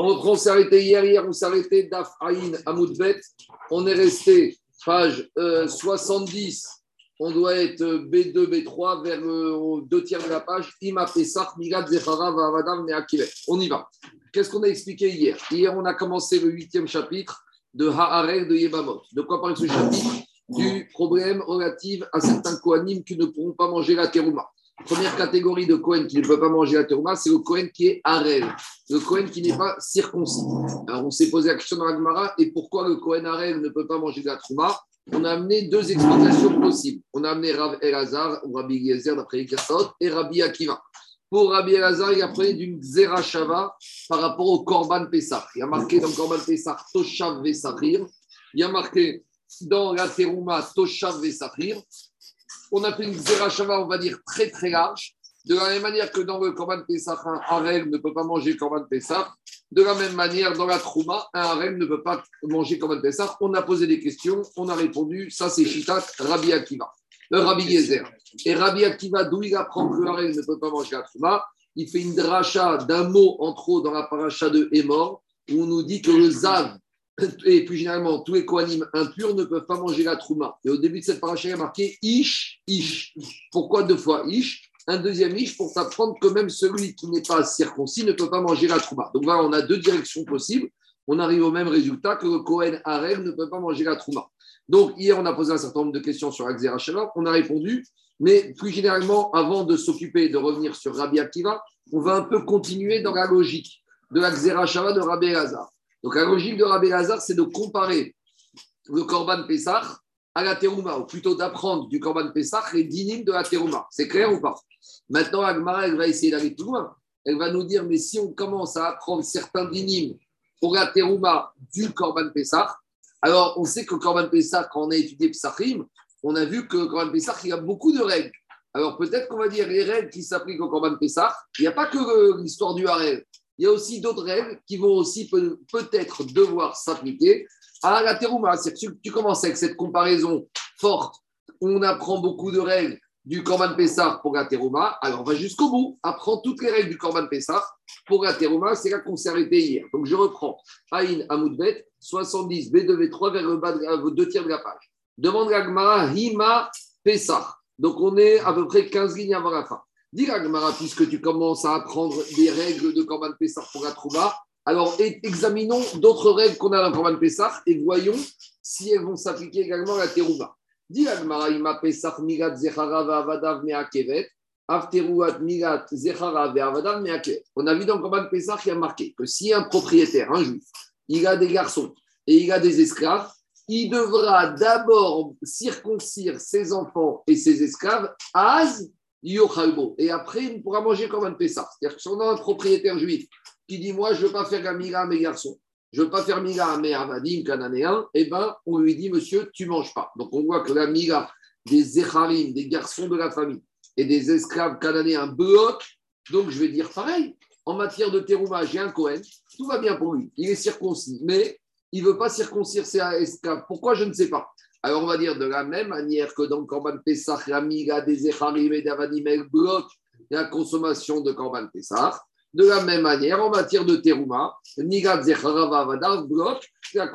On on s'est arrêté hier, hier on s'est arrêté d'Af Aïn Amoudbet. On est resté page 70. Euh, on doit être B2, B3 vers euh, deux tiers de la page. On y va. Qu'est-ce qu'on a expliqué hier? Hier, on a commencé le huitième chapitre de Ha'arel de Yebamot. De quoi parle ce chapitre? Du problème relatif à certains Kohanim qui ne pourront pas manger la terouma. Première catégorie de Kohen qui ne peut pas manger la terouma, c'est le Kohen qui est Harel, le Kohen qui n'est pas circoncis. Alors on s'est posé la question dans la Gemara, et pourquoi le Kohen Harel ne peut pas manger de la terouma On a amené deux explications possibles. On a amené Rav Elazar, ou Rabbi Eliezer d'après les et Rabbi Akiva. Pour Rabbi Elazar, il a pris d'une Shava par rapport au Korban Pessah. Il y a marqué dans le Korban Pessah Toshav Vesachir. Il y a marqué dans la Terouma Toshav Vesachir on a fait une Zerachava, on va dire, très très large. De la même manière que dans le Korban Pessah, un harem ne peut pas manger Korban Pessah. De la même manière, dans la Trouma, un harem ne peut pas manger Korban Pessah. On a posé des questions, on a répondu. Ça, c'est Shitat Rabbi Akiva, le Rabbi Yezer. Et Rabbi Akiva, d'où il apprend que le harem ne peut pas manger la Trouma Il fait une dracha d'un mot en trop dans la paracha de Hémor, où on nous dit que le Zav, et plus généralement, tous les Kohanim impurs ne peuvent pas manger la trouma. Et au début de cette paracha, il y marqué Ish, Ish. Pourquoi deux fois Ish? Un deuxième Ish pour s'apprendre que même celui qui n'est pas circoncis ne peut pas manger la trouma. Donc voilà, on a deux directions possibles. On arrive au même résultat que le Kohen ne peut pas manger la trouma. Donc hier, on a posé un certain nombre de questions sur Axera On a répondu. Mais plus généralement, avant de s'occuper de revenir sur Rabbi Akiva, on va un peu continuer dans la logique de la de Rabbi Hazar. Donc la logique de Rabbi Lazar, c'est de comparer le Korban Pessah à la Terouma, ou plutôt d'apprendre du Korban Pessah les dynimes de la Terouma. C'est clair ou pas? Maintenant, Agmara, elle va essayer d'aller plus loin. Elle va nous dire, mais si on commence à apprendre certains dynimes pour la Terouma du Korban Pessah, alors on sait que le Korban Pessah, quand on a étudié Psachim, on a vu que le Korban Pessah, il y a beaucoup de règles. Alors peut-être qu'on va dire les règles qui s'appliquent au Korban Pessah, il n'y a pas que l'histoire du Harel il y a aussi d'autres règles qui vont aussi peut-être devoir s'appliquer à la terouma. C'est que tu commences avec cette comparaison forte, on apprend beaucoup de règles du Korban Pessah pour la terouma, alors on va jusqu'au bout, apprends toutes les règles du Korban Pessah pour la terouma, c'est là qu'on s'est arrêté hier. Donc je reprends Aïn Amoudbet, 70 B2V3 vers le bas de deux tiers de la page. Demande la Hima Pessah. Donc on est à peu près 15 lignes avant la fin. Dis Gemara, puisque tu commences à apprendre des règles de Korban Pessah pour la Trouba, alors examinons d'autres règles qu'on a dans Korban Pessah et voyons si elles vont s'appliquer également à la Terouba. Dis Gemara, ima Pessah migat zechara ve'avadav me'akevet, afteruat migat zechara ve'avadav me'akevet. On a vu dans Korban Pessah qu'il y a marqué que si un propriétaire, un juif, il a des garçons et il a des esclaves, il devra d'abord circoncire ses enfants et ses esclaves, az et après, il pourra manger comme un Pessah. C'est-à-dire que si on a un propriétaire juif qui dit Moi, je ne veux pas faire la à mes garçons, je ne veux pas faire Mila à mes Avadim, cananéens, eh bien, on lui dit Monsieur, tu ne manges pas. Donc, on voit que la Mila des Zecharim, des garçons de la famille, et des esclaves cananéens bloque. Donc, je vais dire pareil. En matière de terouma, j'ai un Cohen, tout va bien pour lui. Il est circoncis, mais il ne veut pas circoncire ses esclaves. Pourquoi Je ne sais pas. Alors, on va dire de la même manière que dans Korban Pesach, la miga des Echarim et d'Avadim, bloque la consommation de Korban Pesach. De la même manière, en matière de Teruma, Niga Zecharava Vadar bloque la,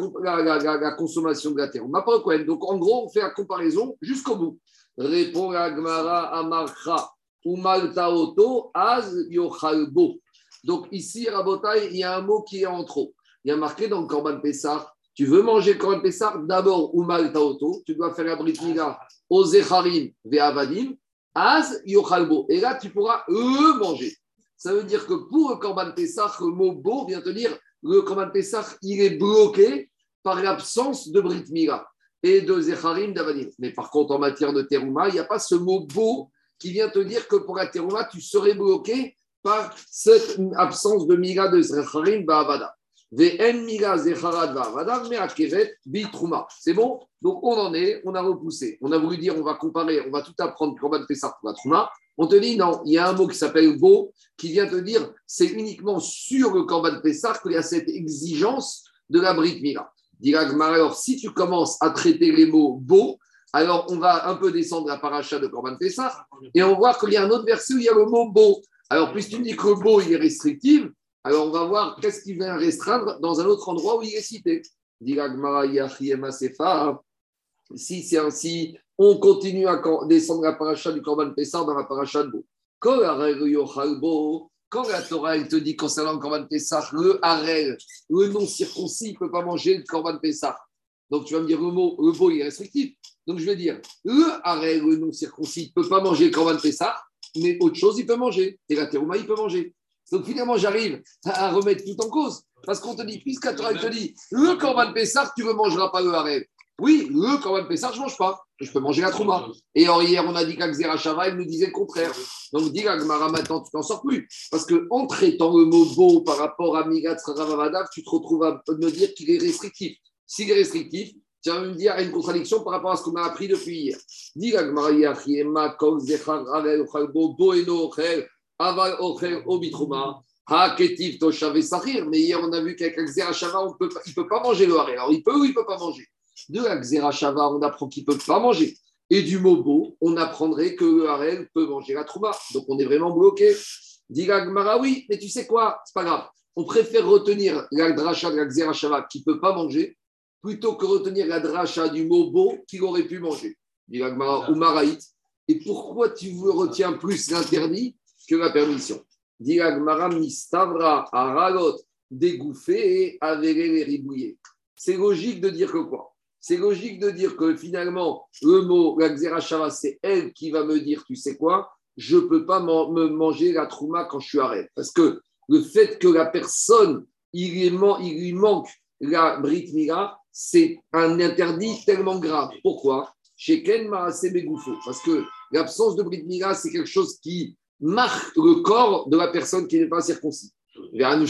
la, consommation de la Teruma. Donc, en gros, on fait la comparaison jusqu'au bout. Répond la Gmara Amarcha Umaltaoto Az Yochalbo. Donc, ici, Rabotai, il y a un mot qui est en trop. Il y a marqué dans Korban Pesach tu veux manger Korban Pessah, d'abord, Umal Taoto, tu dois faire la Brit Mila au Zecharim Ve'avadim, Az Yochalbo. Et là, tu pourras eux manger. Ça veut dire que pour le Korban Pessah, le mot beau vient te dire le Korban Pessah, il est bloqué par l'absence de Brit Mila et de Zecharim d'Avadim. Mais par contre, en matière de Teruma, il n'y a pas ce mot beau qui vient te dire que pour la Teruma, tu serais bloqué par cette absence de Mila de Zecharim Ba'avadim. C'est bon? Donc on en est, on a repoussé. On a voulu dire, on va comparer, on va tout apprendre Korban Pessah pour la Trouma. On te dit, non, il y a un mot qui s'appelle beau, qui vient te dire, c'est uniquement sur le Korban Pessah qu'il y a cette exigence de la Brit Mila. Alors, si tu commences à traiter les mots beau, alors on va un peu descendre la paracha de Korban Pessah et on voit qu'il y a un autre verset où il y a le mot beau. Alors, puisque tu dis que beau, il est restrictif, Alors on va voir qu'est-ce qui vient restreindre dans un autre endroit où il est cité. Si c'est ainsi, on continue à descendre la paracha du Korban Pessah dans la paracha de Beau. Quand la Torah te dit concernant le Korban Pessah, le Harel, le non circoncis, ne peut pas manger le Korban Pessah. Donc tu vas me dire le mot, le beau, il est restrictif. Donc je vais dire, le Harel, le non circoncis, ne peut pas manger le Korban Pessah, mais autre chose, il peut manger. Et la terouma, il peut manger. Donc finalement, j'arrive à remettre tout en cause. Parce qu'on te dit, puisque Torah te dit, le Korban Pessah, tu ne mangeras pas le Harel. Oui, le Korban Pessah, je ne mange pas. Je peux manger la Trouma. Et hier, on a dit qu'Axera Shava, il nous disait le contraire. Donc, dit Agmara, maintenant, tu n'en sors plus. Parce qu'en traitant le mot beau par rapport à Migat Ravavadav, tu te retrouves à me dire qu'il est restrictif. S'il est restrictif, tu vas me dire une contradiction par rapport à ce qu'on a appris depuis hier. Dit Agmara, Aval Ochel Obitrouma. Mais hier, on a vu qu'avec Axera Shava, il ne peut pas manger le haré. Alors, il peut ou il ne peut pas manger? De Xerashava, on apprend qu'il ne peut pas manger. Et du Mobo, on apprendrait que le Harel peut manger la Trouma. Donc on est vraiment bloqué. Dit Gmara, oui, mais tu sais quoi? C'est pas grave. On préfère retenir la dracha de la Xerashava qui ne peut pas manger plutôt que retenir la dracha du Mobo qu'il aurait pu manger. Dit Gmara, ou Maraït. Et pourquoi tu retiens plus l'interdit? Que la permission mistavra, aragot, dégouffé et les ribouillés. C'est logique de dire que quoi? C'est logique de dire que finalement, le mot, la c'est elle qui va me dire, tu sais quoi, je ne peux pas me manger la trouma quand je suis arrêt. Parce que le fait que la personne, il lui, manque la Brit Mila, c'est un interdit tellement grave. Pourquoi? Chez Ken Parce que l'absence de Brit Mila, c'est quelque chose qui marque le corps de la personne qui n'est pas circoncis. Vers un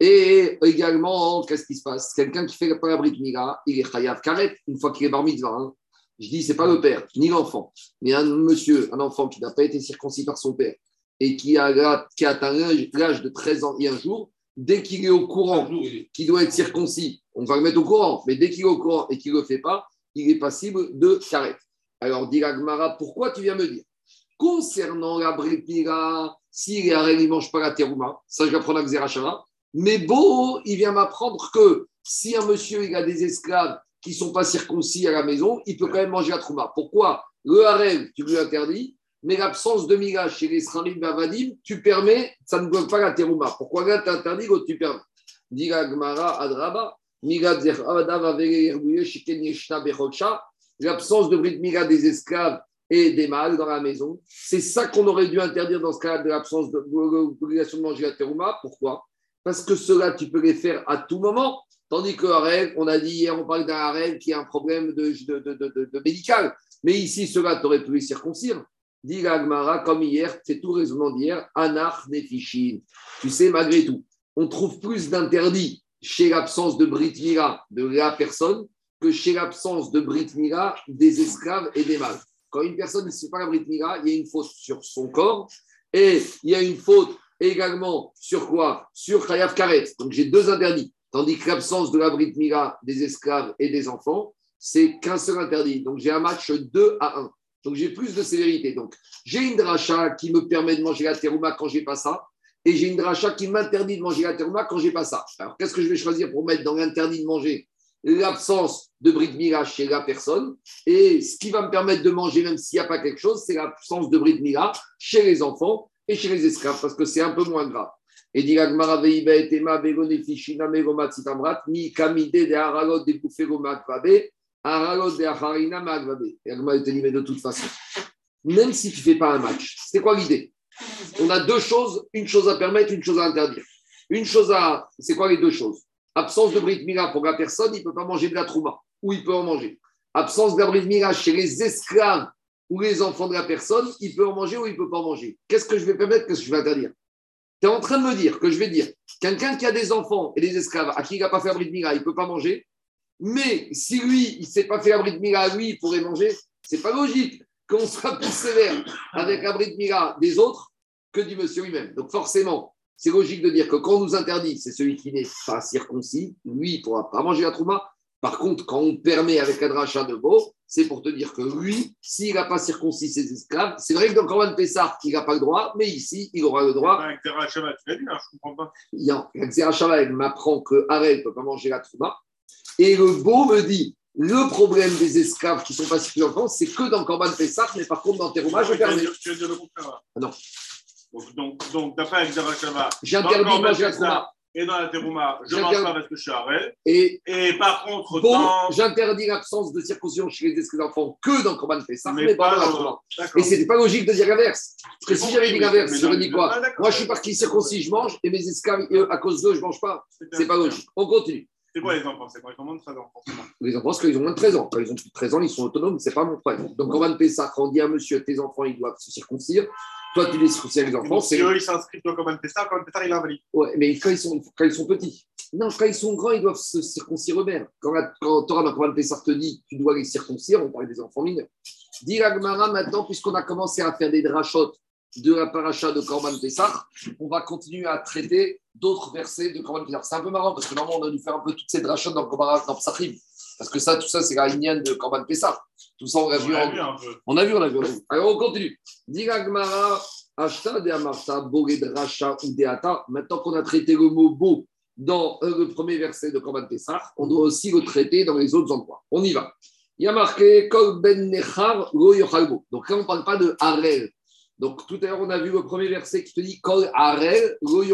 et également, qu'est-ce qui se passe? Quelqu'un qui fait pas la Brit Mila, il est chayav karet une fois qu'il est bar mitzvah. Hein. Je dis, c'est pas le père, ni l'enfant, mais un monsieur, un enfant qui n'a pas été circoncis par son père et qui a, qui a atteint l'âge de 13 ans et un jour, dès qu'il est au courant qu'il doit être circoncis, on va le mettre au courant, mais dès qu'il est au courant et qu'il ne le fait pas, il est passible de karet. Alors, dit pourquoi tu viens me dire? Concernant la Mila, est arrêt, il ne mange pas la terouma, ça je vais prendre à Xerashara, mais Beau, il vient m'apprendre que si un monsieur il a des esclaves qui ne sont pas circoncis à la maison, il peut quand même manger la trouma. Pourquoi? Le harem, tu lui interdis, mais l'absence de miga chez les Sramim Bavadim, tu permets, ça ne bloque pas la terouma. Pourquoi là, tu interdis, l'autre tu permets? L'absence de brit miga des esclaves et des mâles dans la maison. C'est ça qu'on aurait dû interdire dans ce cas de l'absence de l'obligation de manger la terouma. Pourquoi? Parce que cela, tu peux les faire à tout moment. Tandis que rêve, on a dit hier, on parle d'un rêve qui a un problème de, de, médical. Mais ici, cela, tu aurais pu les circoncire. Dit Agmara, comme hier, c'est tout raisonnement d'hier, Anar Nefishin. Tu sais, malgré tout, on trouve plus d'interdits chez l'absence de Brit Mila de la personne que chez l'absence de Brit Mila des esclaves et des mâles. Quand une personne ne sait pas la Brit Mila, il y a une faute sur son corps et il y a une faute également sur quoi? Sur Khayav Karet. Donc j'ai deux interdits. Tandis que l'absence de la Brit Mila des esclaves et des enfants, c'est qu'un seul interdit. Donc j'ai un match 2 à 1. Donc j'ai plus de sévérité. Donc j'ai une dracha qui me permet de manger la terouma quand j'ai pas ça. Et j'ai une dracha qui m'interdit de manger la terouma quand j'ai pas ça. Alors qu'est-ce que je vais choisir pour mettre dans l'interdit de manger? L'absence de Brit Mila chez la personne. Et ce qui va me permettre de manger, même s'il n'y a pas quelque chose, c'est l'absence de Brit Mila chez les enfants et chez les esclaves, parce que c'est un peu moins grave. Et dit dit, même si tu ne fais pas un match, c'est quoi l'idée? On a deux choses, une chose à permettre, une chose à interdire. Une chose. C'est quoi les deux choses? Absence de Brit Mila pour la personne, il ne peut pas manger de la trouma, ou il peut en manger. Absence de Brit Mila chez les esclaves ou les enfants de la personne, il peut en manger ou il ne peut pas en manger. Qu'est-ce que je vais permettre? Qu'est-ce que je vais interdire? Tu es en train de me dire que je vais dire quelqu'un qui a des enfants et des esclaves à qui il n'a pas fait abri de mira, il ne peut pas manger? Mais si lui, il ne s'est pas fait abri de mira, lui, il pourrait manger? C'est pas logique qu'on soit plus sévère avec abri de mira des autres que du monsieur lui-même. Donc forcément, c'est logique de dire que quand on nous interdit, c'est celui qui n'est pas circoncis, lui, il ne pourra pas manger la trouma. Par contre, quand on permet avec un rachat de beau, c'est pour te dire que lui, s'il n'a pas circoncis ses esclaves, c'est vrai que dans Corban Pessah, il n'a pas le droit, mais ici, il aura le droit. Avec tu l'as dit, hein, je ne comprends pas. Il m'apprend que Arel ne peut pas manger la trouma. Et le beau me dit le problème des esclaves qui sont pas circoncis en France, c'est que dans Corban Pessah, mais par contre, dans Terouma, je permets. Tu veux dire le contraire. Ah non. Donc, donc d'après j'interdis manger la trouma. Et dans la terouma, je ne mange pas parce que je suis arrêt. Et, et par contre, bon, dans... j'interdis l'absence de circoncision chez les esclaves enfants que dans Corban Pessah, mais, mais pas dans la trouma. Et ce n'était pas logique de dire l'inverse. Parce que si j'avais dit l'inverse, j'aurais dit quoi ah, Moi, je suis parti circoncis, je mange, et mes esclaves, à cause d'eux, je ne mange pas. C'est pas logique. On continue. C'est quoi les enfants? C'est quand ils ont moins de 13 ans, forcément. Les enfants, c'est quand ils ont moins de 13 ans. Quand ils ont plus de 13 ans, ils sont autonomes, c'est pas mon problème. Donc, Corban Pessah, quand on dit à monsieur, tes enfants, ils doivent se circoncire, toi, tu les circoncis les enfants. Si eux, ils s'inscrivent comme un Pessah, comme un Pessah, il est invalide. Ouais, mais quand ils, sont, quand ils sont petits. Non, quand ils sont grands, ils doivent se circoncire eux-mêmes. Quand, quand Torah dans Corban Pessah te dit tu dois les circoncire, on parle des enfants mineurs. Dis Agmara maintenant, puisqu'on a commencé à faire des drachotes de la paracha de Corban Pessah, on va continuer à traiter d'autres versets de Corban Pessah. C'est un peu marrant parce que normalement, on a dû faire un peu toutes ces drachotes dans, dans Psachim. Parce que ça, tout ça, c'est la lignane de Corban Pessah. Tout ça, on a vu. On a, vu, on a vu, on Alors, on continue. Dis Agmara, Ashta de Amarta, Boré de Racha ou Deata. Maintenant qu'on a traité le mot beau dans euh, le premier verset de Corban Pessah, on doit aussi le traiter dans les autres endroits. On y va. Il y a marqué Kol ben Nechar lo Donc là, on ne parle pas de Harel. Donc tout à l'heure, on a vu le premier verset qui te dit Kol Harel lo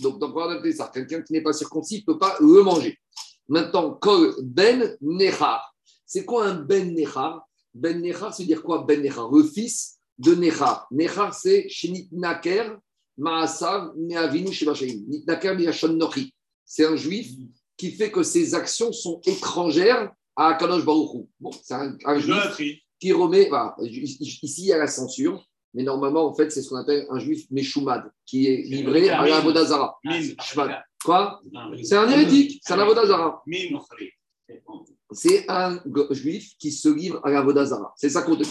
Donc dans Corban Pessah, quelqu'un qui n'est pas circoncis ne peut pas le manger. Maintenant, Kol ben Nechar. C'est quoi un ben Nechar? Ben Nechar, c'est dire quoi Ben Nechar? Le fils de Nechar. Nechar, c'est Shinit Naker, Maasav, Neavinu, Shebashaim. Nitnaker, Miyashon Nochi. C'est un juif qui fait que ses actions sont étrangères à Kadosh Baruchou. Bon, c'est un, juif qui remet. ici, il y a la censure, mais normalement, en fait, c'est ce qu'on appelle un juif Meshumad, qui est livré à la Vodazara. Quoi C'est un hérétique, c'est un Avodazara. C'est un juif qui se livre à la Vodazara. C'est ça qu'on te dit.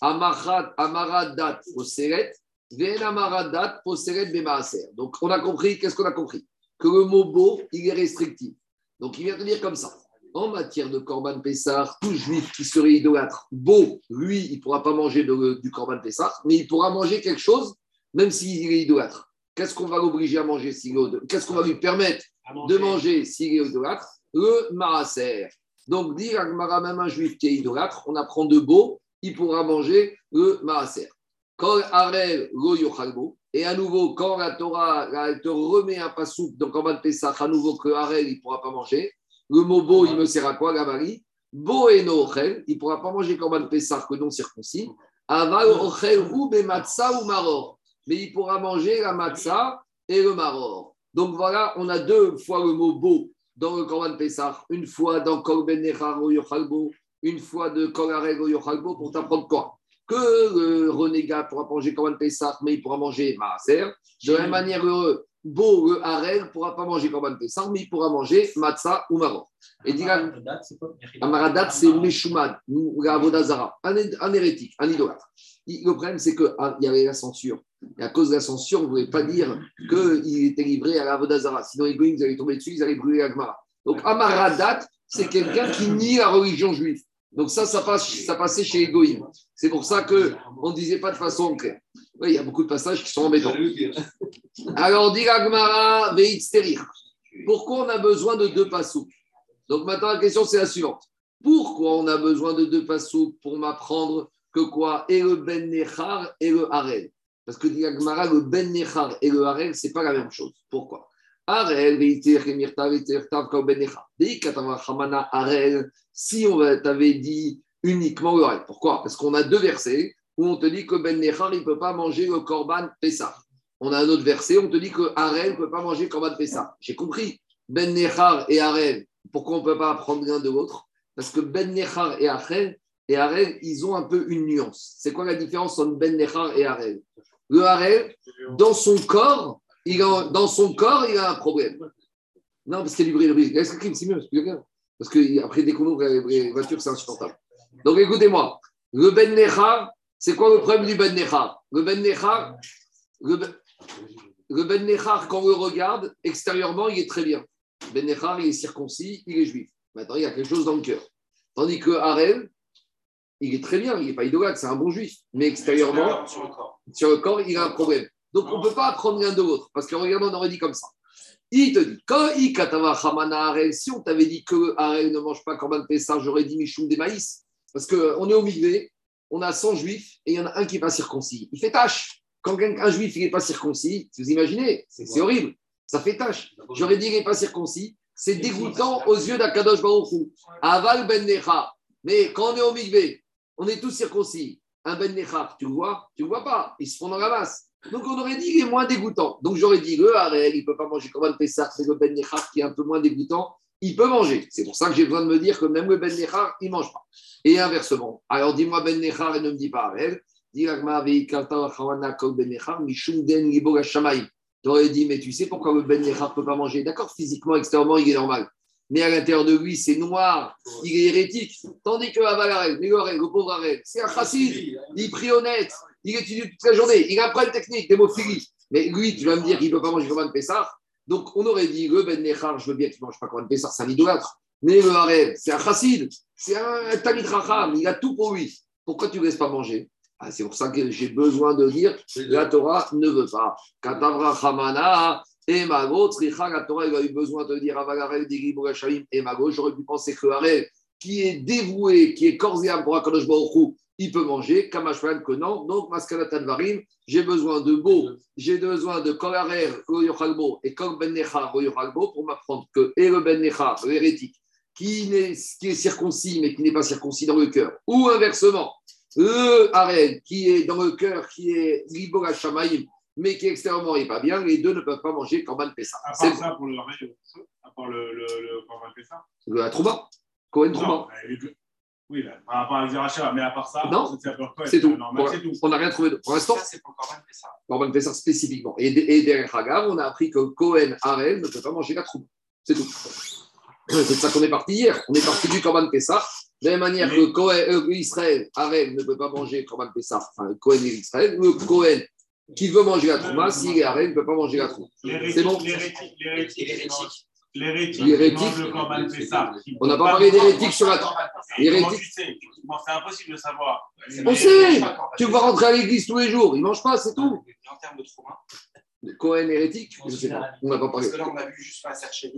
Amaradat poseret, ven amaradat poseret bemaaser. Donc, on a compris, qu'est-ce qu'on a compris? Que le mot beau, il est restrictif. Donc, il vient de dire comme ça. En matière de Corban Pessar, tout juif qui serait idolâtre, beau, lui, il ne pourra pas manger du Corban Pessar, mais il pourra manger quelque chose, même s'il est idolâtre. Qu'est-ce qu'on va l'obliger à manger s'il est Qu'est-ce qu'on va lui permettre de manger s'il est idolâtre Le maaser. Donc, dire à même un juif qui est idolâtre, on apprend de beau, il pourra manger le maaser. Kol arel lo Et à nouveau, quand la Torah te remet un pasouk dans Korban Pesach, à nouveau que arel, il ne pourra pas manger. Le mot beau, il me sert à quoi, Gabari Beau et no il ne pourra pas manger Korban Pesach que non circoncis. Aval ochel ou ou maror. Mais il pourra manger la matzah et le maror. Donc voilà, on a deux fois le mot beau dans le Corban Pessah, une fois dans Korben Nechar Yochalbo, une fois de Kolareg Yochalbo pour t'apprendre quoi? Que le renégat pourra manger Korban Pessah, mais il pourra manger Maaser. De la même manière, le beau, le Harel ne pourra pas manger Korban Pessah, mais il pourra manger Matzah ou Maror. Et dit Amaradat, c'est Meshumad, Avodazara, un hérétique, un idolâtre. Le problème, c'est qu'il ah, y avait la censure. Et à cause de la censure, on ne voulait pas dire qu'il était livré à la Vodazara. Sinon, les Goïms, allaient tomber dessus, ils allaient brûler la Gemara. Donc, Amaradat, c'est quelqu'un qui nie la religion juive. Donc, ça, ça, passe, ça passait chez les Goïms. C'est pour ça qu'on ne disait pas de façon claire. Oui, il y a beaucoup de passages qui sont embêtants. Alors, dit la Gemara, Pourquoi on a besoin de deux passous Donc, maintenant, la question, c'est la suivante. Pourquoi on a besoin de deux passous pour m'apprendre que quoi? Et le Ben Nechar et le Harel parce que dit le Ben Nechar et le Harel, ce n'est pas la même chose. Pourquoi? Ben si on t'avait dit uniquement le Harel. Pourquoi? Parce qu'on a deux versets où on te dit que Ben Nechar, il ne peut pas manger le Korban Pessah. On a un autre verset, on te dit que Harel ne peut pas manger le Korban Pessah. J'ai compris. Ben Nechar et Harel, pourquoi on ne peut pas apprendre l'un de l'autre? Parce que Ben Nechar et Harel, et ils ont un peu une nuance. C'est quoi la différence entre Ben Nechar et Harel? Le harel, dans son corps, il a, dans son corps, il a un problème. Non, parce qu'il y a du bruit. Est-ce que c'est mieux Parce qu'après, dès qu'on ouvre les c'est insupportable. Donc écoutez-moi. Le Ben Nechar, c'est quoi le problème du Ben Nechar? Le Ben Nechar, le, ben, le ben Nechar, quand on le regarde, extérieurement, il est très bien. Ben Nechar, il est circoncis, il est juif. Maintenant, il y a quelque chose dans le cœur. Tandis que Harel, il est très bien, il n'est pas idolâtre, c'est un bon juif. Mais extérieurement, Sur le corps. sur le corps, il a un problème. Donc, on ne peut pas apprendre l'un de l'autre. Parce que regarde, on aurait dit comme ça. Il te dit, quand si on t'avait dit que Harel ne mange pas Korban Pessah, j'aurais dit Michoum des maïs. Parce qu'on est au Migvé, on a 100 juifs et il y en a un qui n'est pas circoncis. Il fait tâche. Quand un juif n'est pas circoncis, vous imaginez, c'est horrible. Ça fait tâche. J'aurais dit qu'il n'est pas circoncis. C'est dégoûtant aux yeux d'Akadosh Baruch Hu. Aval ben Necha. Mais quand on est au Migvé, on est tous circoncis. Un ben Necha, tu le vois Tu ne le vois pas. Ils se font dans la masse. Donc on aurait dit qu'il est moins dégoûtant. Donc j'aurais dit le Harel, il ne peut pas manger comme un Pessah, c'est le ben Necha qui est un peu moins dégoûtant. Il peut manger. C'est pour ça que j'ai besoin de me dire que même le ben Necha, il ne mange pas. Et inversement. Alors dis-moi ben Necha et ne me dis pas hashamayim. Tu aurais dit, mais tu sais pourquoi le Ben Nechar ne peut pas manger? D'accord, physiquement, extérieurement, il est normal. Mais à l'intérieur de lui, c'est noir, il est hérétique. Tandis que Aval le pauvre Arel, c'est un chassid, il prie honnête, il étudie toute la journée, il apprend une technique, d'hémophilie. Mais lui, tu vas me dire qu'il ne peut pas manger comme un Pessar. Donc, on aurait dit, le Ben Nechar, je veux bien qu'il ne mange pas comme un Pessar, c'est un idolâtre. Mais le Arel, c'est un chassid, c'est un Tamit Racham, il a tout pour lui. Pourquoi tu ne laisses pas manger? Ah, C'est pour ça que j'ai besoin de dire la Torah ne veut pas. Katavra Hamana et Mago, Tzricha, la Torah, il a eu besoin de dire Avagarel, Digibou Hachamim et Mago. J'aurais pu penser que Harel, qui est dévoué, qui est corps et âme pour Akadosh Baruch il peut manger, Kamashwan que non. Donc, Maskalatan Varim, j'ai besoin de beau, j'ai besoin de Kol Harer, Kol Yochalbo et Kol Ben Necha, Kol Yochalbo pour m'apprendre que et le Ben Necha, le hérétique, qui, est circoncis mais qui n'est pas circoncis dans le cœur, ou inversement, le Harel qui est dans le cœur, qui est Libo Hashamaim, mais qui extérieurement n'est pas bien, les deux ne peuvent pas manger Korban Pessah. À part ça, pour le règne, à part le, le, le, comment on appelle ça la Trouma, Oui, là, par rapport à mais à part ça, Non, c'est tout. On n'a rien trouvé. de- Pour l'instant, c'est pour Corban Pessah. Korban Pessah spécifiquement. Et, et derrière Hagar, on a appris que Cohen Harel ne peut pas manger la Trouma. C'est tout. C'est de ça qu'on est parti hier. On est parti du Korban Pessah. De la même manière que Cohen, euh, Israël, Harel ne peut pas manger Korban Pessah, enfin Cohen et Israël, le Cohen qui veut manger la Trouma, s'il est Harel, ne peut pas manger la Trouma. C'est bon L'hérétique, l'hérétique, On n'a pas parlé d'hérétique sur la L'hérétique. C'est impossible de savoir. On sait Tu vas rentrer à l'église tous les jours, il ne mange pas, c'est tout. En termes de trauma, Cohen hérétique, je ne sais pas. On n'a pas parlé. parce que là, on a vu juste.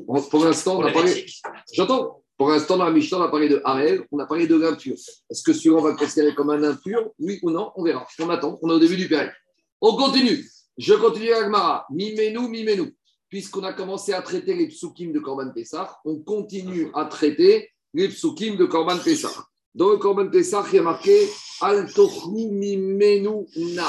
Bon, Pour l'instant, on a parlé. J'entends. Pour l'instant, dans la Mishnah, on a parlé de Harel, on a parlé de l'impur. Est-ce que celui-là, on va le considérer comme un impur? Oui ou non? On verra. On attend. On est au début du période. On continue. Je continue avec Mara. Mimenu, mimenu. Puisqu'on a commencé à traiter les psukim de Korban Pessah, on continue à traiter les psukim de Korban Pessah. Dans le Korban Pessah, il y a marqué Al tochru mimenu na.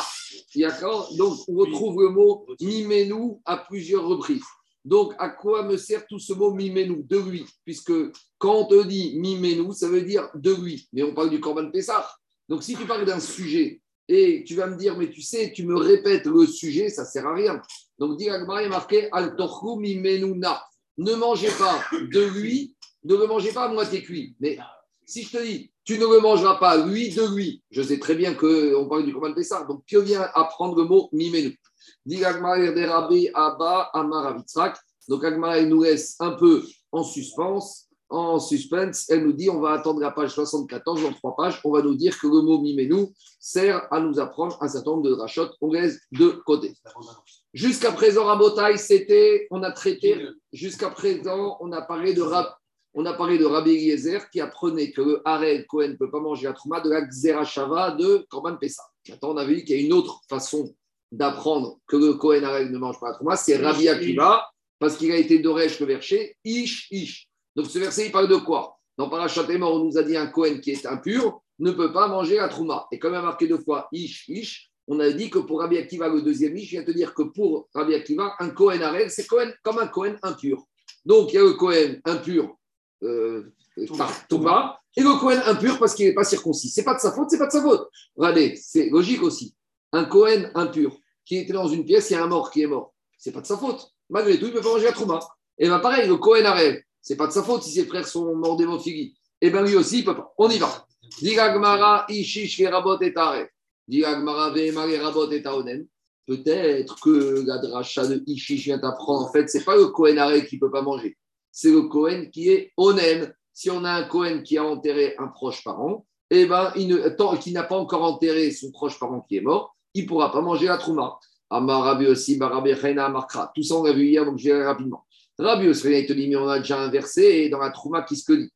D'accord Donc, on retrouve le mot mimenu à plusieurs reprises. Donc, à quoi me sert tout ce mot mimenu De lui? Puisque quand on te dit mimenu, ça veut dire de lui. Mais on parle du Korban Pessah. Donc, si tu parles d'un sujet et tu vas me dire, mais tu sais, tu me répètes le sujet, ça ne sert à rien. Donc, dit marqué al tochru mimenu na. Ne mangez pas de lui, ne le mangez pas moitié cuit. Mais si je te dis, tu ne le mangeras pas lui de lui, je sais très bien qu'on parle du Korban Pessah. Donc, que vient apprendre le mot mimenu? Dit de Abba Amar. Donc, Agmara nous laisse un peu en suspense, en suspense. Elle nous dit, on va attendre la page 74, dans trois pages, on va nous dire que le mot mimenu sert à nous apprendre un certain nombre de rachot. On laisse de côté. Jusqu'à présent, Rabotai, c'était, on a traité, jusqu'à présent, on a parlé de Rab, on a parlé de Rabbi Eliezer qui apprenait que le Harel Cohen ne peut pas manger la trouma de la Xerashava de Korban Pessah. Maintenant, on a vu qu'il y a une autre façon d'apprendre que le Cohen Harel ne mange pas la trouma, c'est Rabbi Akiva, parce qu'il a été d'Oresh le verset, Ish, Ish. Donc ce verset, il parle de quoi? Dans Parashat Emor, on nous a dit un Cohen qui est impur ne peut pas manger la trouma. Et comme il a marqué deux fois Ish, Ish, on a dit que pour Rabbi Akiva, le deuxième Ish, je viens te dire que pour Rabbi Akiva, un Cohen Harel, c'est Cohen comme un Cohen impur. Donc il y a le Cohen impur euh, par Touma, et le Cohen impur parce qu'il n'est pas circoncis. C'est pas de sa faute, c'est pas de sa faute. Regardez, c'est logique aussi. Un Cohen impur qui était dans une pièce, il y a un mort qui est mort. C'est pas de sa faute. Malgré tout, il ne peut pas manger la Trouma. Et bien pareil, le Cohen Arel, c'est pas de sa faute si ses frères sont morts d'hémophilie. Et bien lui aussi, il peut pas. On y va. Peut-être que la dracha de Ishish vient t'apprendre, en fait, c'est pas le Cohen Arel qui ne peut pas manger. c'est le Cohen qui est Onen. Si on a un Cohen qui a enterré un proche parent, eh ben, il n'a pas encore enterré son proche parent qui est mort, il ne pourra pas manger la trouma. Amar Rabbi aussi, Barabi Chena Amarkra. Tout ça, on l'a vu hier, donc je vais rapidement. Rabbi te dit, mais on a déjà inversé dans la trouma qui se dit.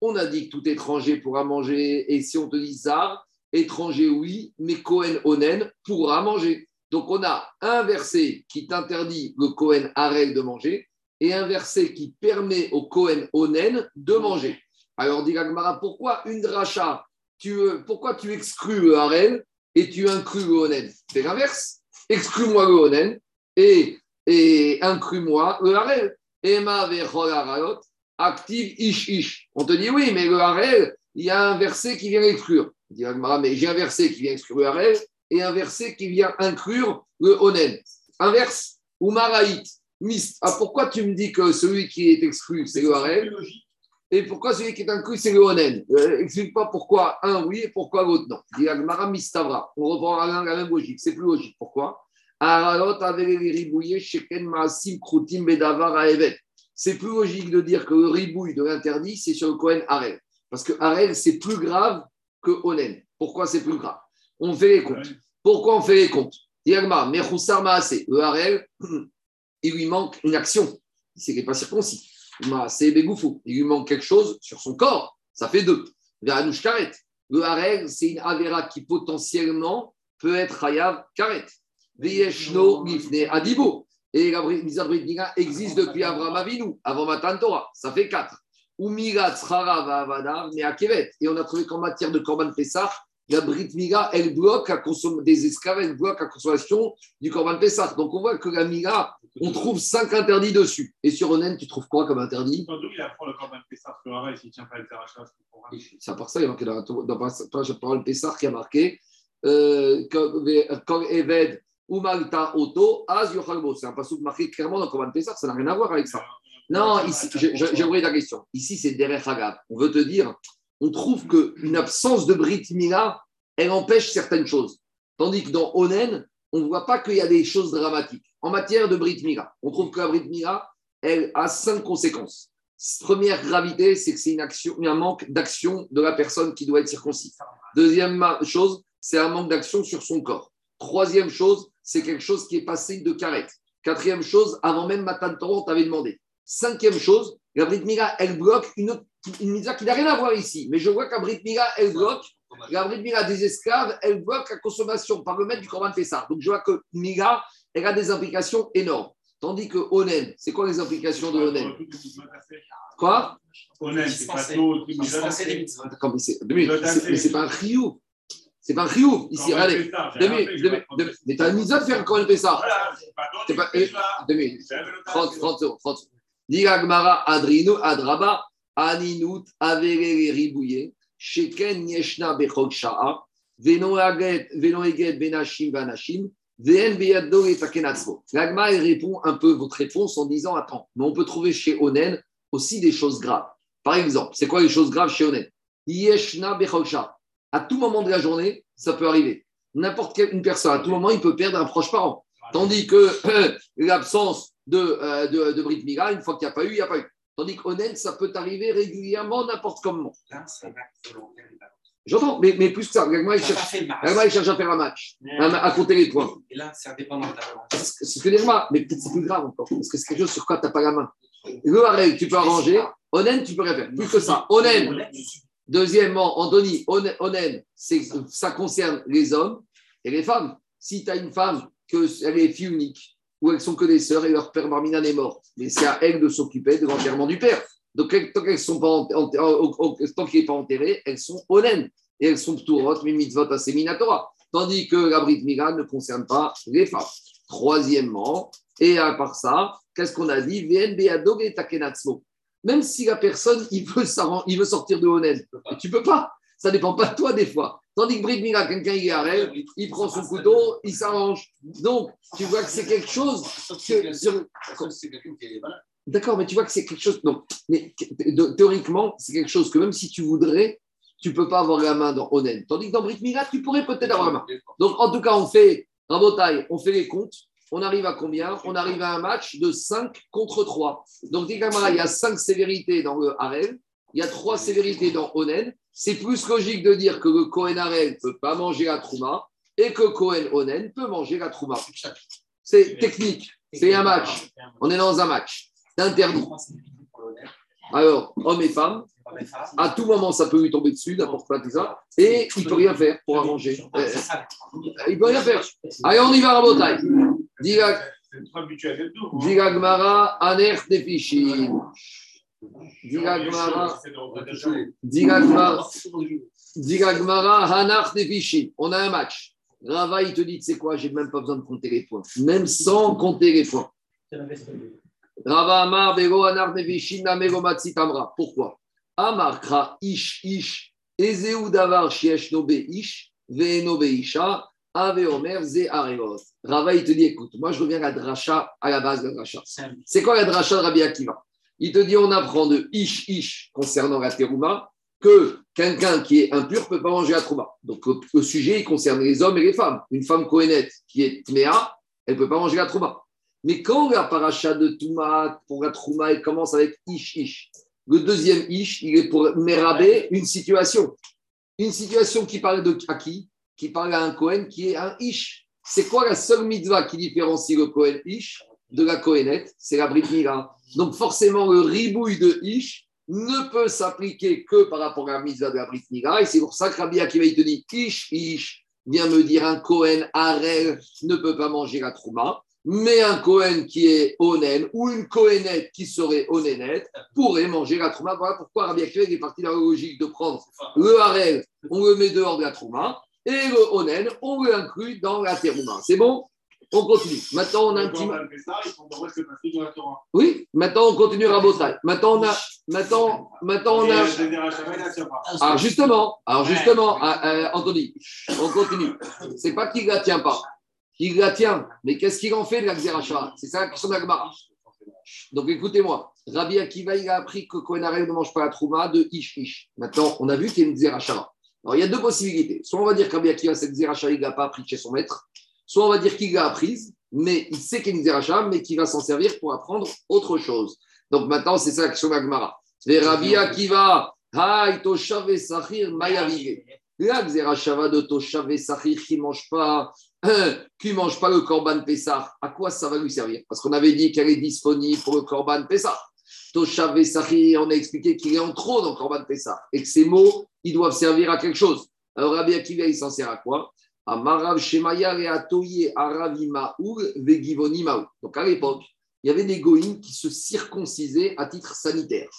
On a dit que tout étranger pourra manger, et si on te dit Zar, étranger oui, mais Cohen Onen pourra manger. Donc on a un verset qui t'interdit le Cohen Harel de manger et un verset qui permet au Cohen Onen de manger. Alors dit Gagmara, pourquoi une dracha tu, Pourquoi tu exclus le Harel et tu inclus le Onen? C'est l'inverse. Exclus-moi le Onen et, et inclus-moi le Harel. Emma Haralot, active ish ish. On te dit oui, mais le Harel, il y a un verset qui vient l'exclure. Dit Gagmara, mais j'ai un verset qui vient exclure le Harel et un verset qui vient inclure le Onen. Inverse, ou Maraït, Mist. Ah, pourquoi tu me dis que celui qui est exclu, c'est le Harel? Et pourquoi celui qui est inclus, c'est le Onen euh, Explique pas pourquoi un oui et pourquoi l'autre non. Dit Mistavra. On reprend la même logique. C'est plus logique. Pourquoi? C'est plus logique de dire que le ribouille de l'interdit, c'est sur le Kohen Harel. Parce que Harel, c'est plus grave que Onen. Pourquoi c'est plus grave? On fait les comptes. Pourquoi on fait les comptes? Diagma, Mechoussar Maase, le Harel, il lui manque une action. Il n'est pas circoncis. C'est Begoufou. Il lui manque quelque chose sur son corps. Ça fait deux. Karet. Le Harel, c'est une Avera qui potentiellement peut être Hayav Karet. Veyeshno Gifne Adibo. Et la Brit existe depuis Abraham Avinu, avant Matan Torah. Ça fait quatre. Umirat Tzrara Vavada, mais à Kevet. Et on a trouvé qu'en matière de Korban Pessah, la Brit Mila, elle bloque la consommation des esclaves, elle bloque la consommation du Korban Pessah. Donc on voit que la Mila, on trouve cinq interdits dessus. Et sur Onen, tu trouves quoi comme interdit il apprend le Corban Pessah sur Arrêt s'il ne tient pas le C'est à part ça, il y a marqué dans la dans la parole Pessah qui a marqué euh, quand Eved ou Malta Auto, Az Yochalbo. C'est un passage marqué clairement dans le Korban Pessah, ça n'a rien à voir avec ça. Non, ici, j'aimerais la question. Ici, c'est Derech Hagab. On veut te dire, on trouve qu'une absence de Brit Mila, elle empêche certaines choses. Tandis que dans Onen, on ne voit pas qu'il y a des choses dramatiques. En matière de Brit Mila, on trouve que la Brit Mila, elle a cinq conséquences. Première gravité, c'est que c'est une action, un manque d'action de la personne qui doit être circoncis. Deuxième chose, c'est un manque d'action sur son corps. Troisième chose, c'est quelque chose qui est passé de carrette. Quatrième chose, avant même Matan Torah, on t'avait demandé. Cinquième chose, la Brit Mila, elle bloque une, autre, une mitzvah qui n'a rien à voir ici. Mais je vois qu'à Brit Mila, elle bloque, la Brit Mila des esclaves, elle bloque la consommation par le maître du Corban Pessah. Donc je vois que Mila, elle a des implications énormes. Tandis que Onen, c'est quoi les implications de Onen? Quoi? Onen, c'est pas tout. D'accord, mais c'est mais c'est pas un riou. C'est pas un riou ici. Minutes. Mais tu as une mitzvah de faire quand même ça. C'est pas. eh, Deux minutes. 30, 30 secondes. 30 secondes. Diragmara Adrino Adraba Aninut Avere Ribouye Sheken Yeshna Bechok Sha'a Veno Eget Veno Eget Benashim Vanashim Ven Beyado et Takenatzvo. L'Agma répond un peu votre réponse en disant Attends, mais on peut trouver chez Onen aussi des choses graves. Par exemple, c'est quoi les choses graves chez Onen? Yeshna Bechok Sha'a. À tout moment de la journée, ça peut arriver. N'importe quelle une personne, à tout moment, il peut perdre un proche parent. Tandis que l'absence de, euh, de, de Brit Mila, une fois qu'il n'y a pas eu, il n'y a pas eu. Tandis qu'Onen, ça peut arriver régulièrement, n'importe comment. J'entends, mais, mais plus que ça, Gagma, il il cherche à faire un match, à, à compter les points. Et là, c'est indépendant de ta volonté. C'est ce que- mais peut-être c'est plus grave encore, parce que c'est quelque chose sur quoi tu n'as pas la main. Le Harel, tu peux arranger. Onen, tu peux rien faire. Plus que ça. Onen, Deuxièmement, Anthony, onen, ça concerne les hommes et les femmes. Si tu as une femme, qu'elle est fille unique, ou elles sont que des sœurs et leur père Barminan est mort, mais c'est à elle de s'occuper de l'enterrement du père. Donc, tant qu'elles sont pas ent- ent- au- au- tant qu'il n'est pas enterré, elles sont onen et elles sont ptourot, mais mitzvot à Minatora. Tandis que la Brit Mila ne concerne pas les femmes. Troisièmement, et à part ça, qu'est-ce qu'on a dit? Vn beadog et takenatzmo. Même si la personne, il veut, s'arran- il veut sortir de et tu peux pas. Ça dépend pas de toi des fois. Tandis que Brit Mila, quelqu'un il rêve, il prend son couteau, il s'arrange. Donc, tu vois que c'est quelque chose que. D'accord, mais tu vois que c'est quelque chose. Non, mais théoriquement, c'est quelque chose que même si tu voudrais, tu peux pas avoir la main dans Onen. Tandis que dans Brit Mila, tu pourrais peut-être avoir la main. Donc, en tout cas, on fait, Rabotai, on fait les comptes. On arrive à combien? On arrive à un match de 5 contre 3. Donc, dit Gamara, il y a 5 sévérités dans le Harel, il y a 3 sévérités dans Onen. C'est plus logique de dire que le Kohen Harel ne peut pas manger la Trouma et que Kohen Onen peut manger la Trouma. C'est technique, c'est un match. On est dans un match. C'est interdit. Alors, hommes et femmes, à tout moment, ça peut lui tomber dessus, n'importe quoi, tout ça, et il ne peut rien faire pour arranger. Il ne peut rien faire. Allez, on y va à Rabotai. Diga C'est trop habitué à cette double. Diga Gmara, Aner Defishi. Diga Gmara, C'est de représentation. Diga Gmara, Diga Gmara, Hanar Defishi. On a un match. Rava, il te dit, tu sais quoi, j'ai même pas besoin de compter les points. Même sans compter les points. Rava Amar, Vego, Anar Defishi, Namego Matsi Tamra. Pourquoi? Amar Kra, Ish, Ish, Ezeu Davar, Shiesh Nobe, Ish, Ve'eno Isha, Ave Omer, Ze Arevot. Rava, il te dit, écoute, moi je reviens à la dracha, à la base de la dracha. C'est quoi la dracha de Rabbi Akiva? Il te dit, on apprend de Ish, Ish, concernant la terouma, que quelqu'un qui est impur ne peut pas manger la trouma. Donc le, sujet, il concerne les hommes et les femmes. Une femme kohénette qui est tméa, elle ne peut pas manger la trouma. Mais quand la paracha de Touma, pour la trouma, elle commence avec Ish, Ish. Le deuxième Ish, il est pour Merabé, une situation. Une situation qui parle de à qui? Qui parle à un Kohen qui est un Ish. C'est quoi la seule mitzvah qui différencie le Kohen Ish de la Kohenette? C'est la Brit Mila. Donc forcément, le ribouille de Ish ne peut s'appliquer que par rapport à la mitzvah de la Brit Mila. Et c'est pour ça que Rabbi Akiva, il te dit Ish, Ish, vient me dire un Kohen Harel ne peut pas manger la Trouma. Mais un Kohen qui est Onen ou une Kohenette qui serait Onenette pourrait manger la Trouma. Voilà pourquoi Rabbi Akiva est parti dans la logique de prendre le Harel, on le met dehors de la Trouma, et le Onen, on le inclut dans la Terouma. C'est bon? On continue. Maintenant, on a un petit. Oui, maintenant, on continue Rabotai. Maintenant, on a. Maintenant, maintenant on a. euh, Désir Hachem, il tient pas. Alors justement, alors justement, ah, euh, Anthony, on continue. C'est pas qu'il la tient pas. Il la tient, mais qu'est-ce qu'il en fait de la Xerachara C'est ça la question de la Gemara. Donc écoutez-moi, Rabbi Akiva, il a appris que Kohen ne mange pas la trouma de Ish Ish. Maintenant, on a vu qu'il y a une Xerachara. Alors il y a deux possibilités. Soit on va dire que Rabbi Akiva, cette Xerachara, il ne l'a pas appris chez son maître. Soit on va dire qu'il l'a apprise, mais il sait qu'il y a une Xerachara, mais qu'il va s'en servir pour apprendre autre chose. Donc maintenant, c'est ça la question de la Gemara. C'est Rabbi Akiva, Haï, Toshav et Mayavige. La Xerachava de Toshav et Sachir qui ne mange pas qui ne mange pas le Corban Pessah, à quoi ça va lui servir? Parce qu'on avait dit qu'elle est disponible pour le Corban Pessah. Toshav et on a expliqué qu'il est en trop dans Corban Pessah et que ces mots, ils doivent servir à quelque chose. Alors Rabbi Akiva, il s'en sert à quoi? À Marav Shemaya et Atoye Aravima Vegivoni Maou. Donc à l'époque, il y avait des goïms qui se circoncisaient à titre sanitaire.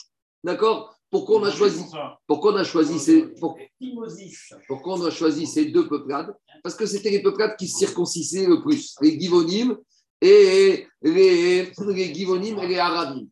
D'accord? Pourquoi on a choisi Pourquoi on a choisi ces, pour- pourquoi on a choisi ces deux peuplades? Parce que c'était les peuplades qui se circoncisaient le plus, les Givonim et les, les Givonim et les Arabim.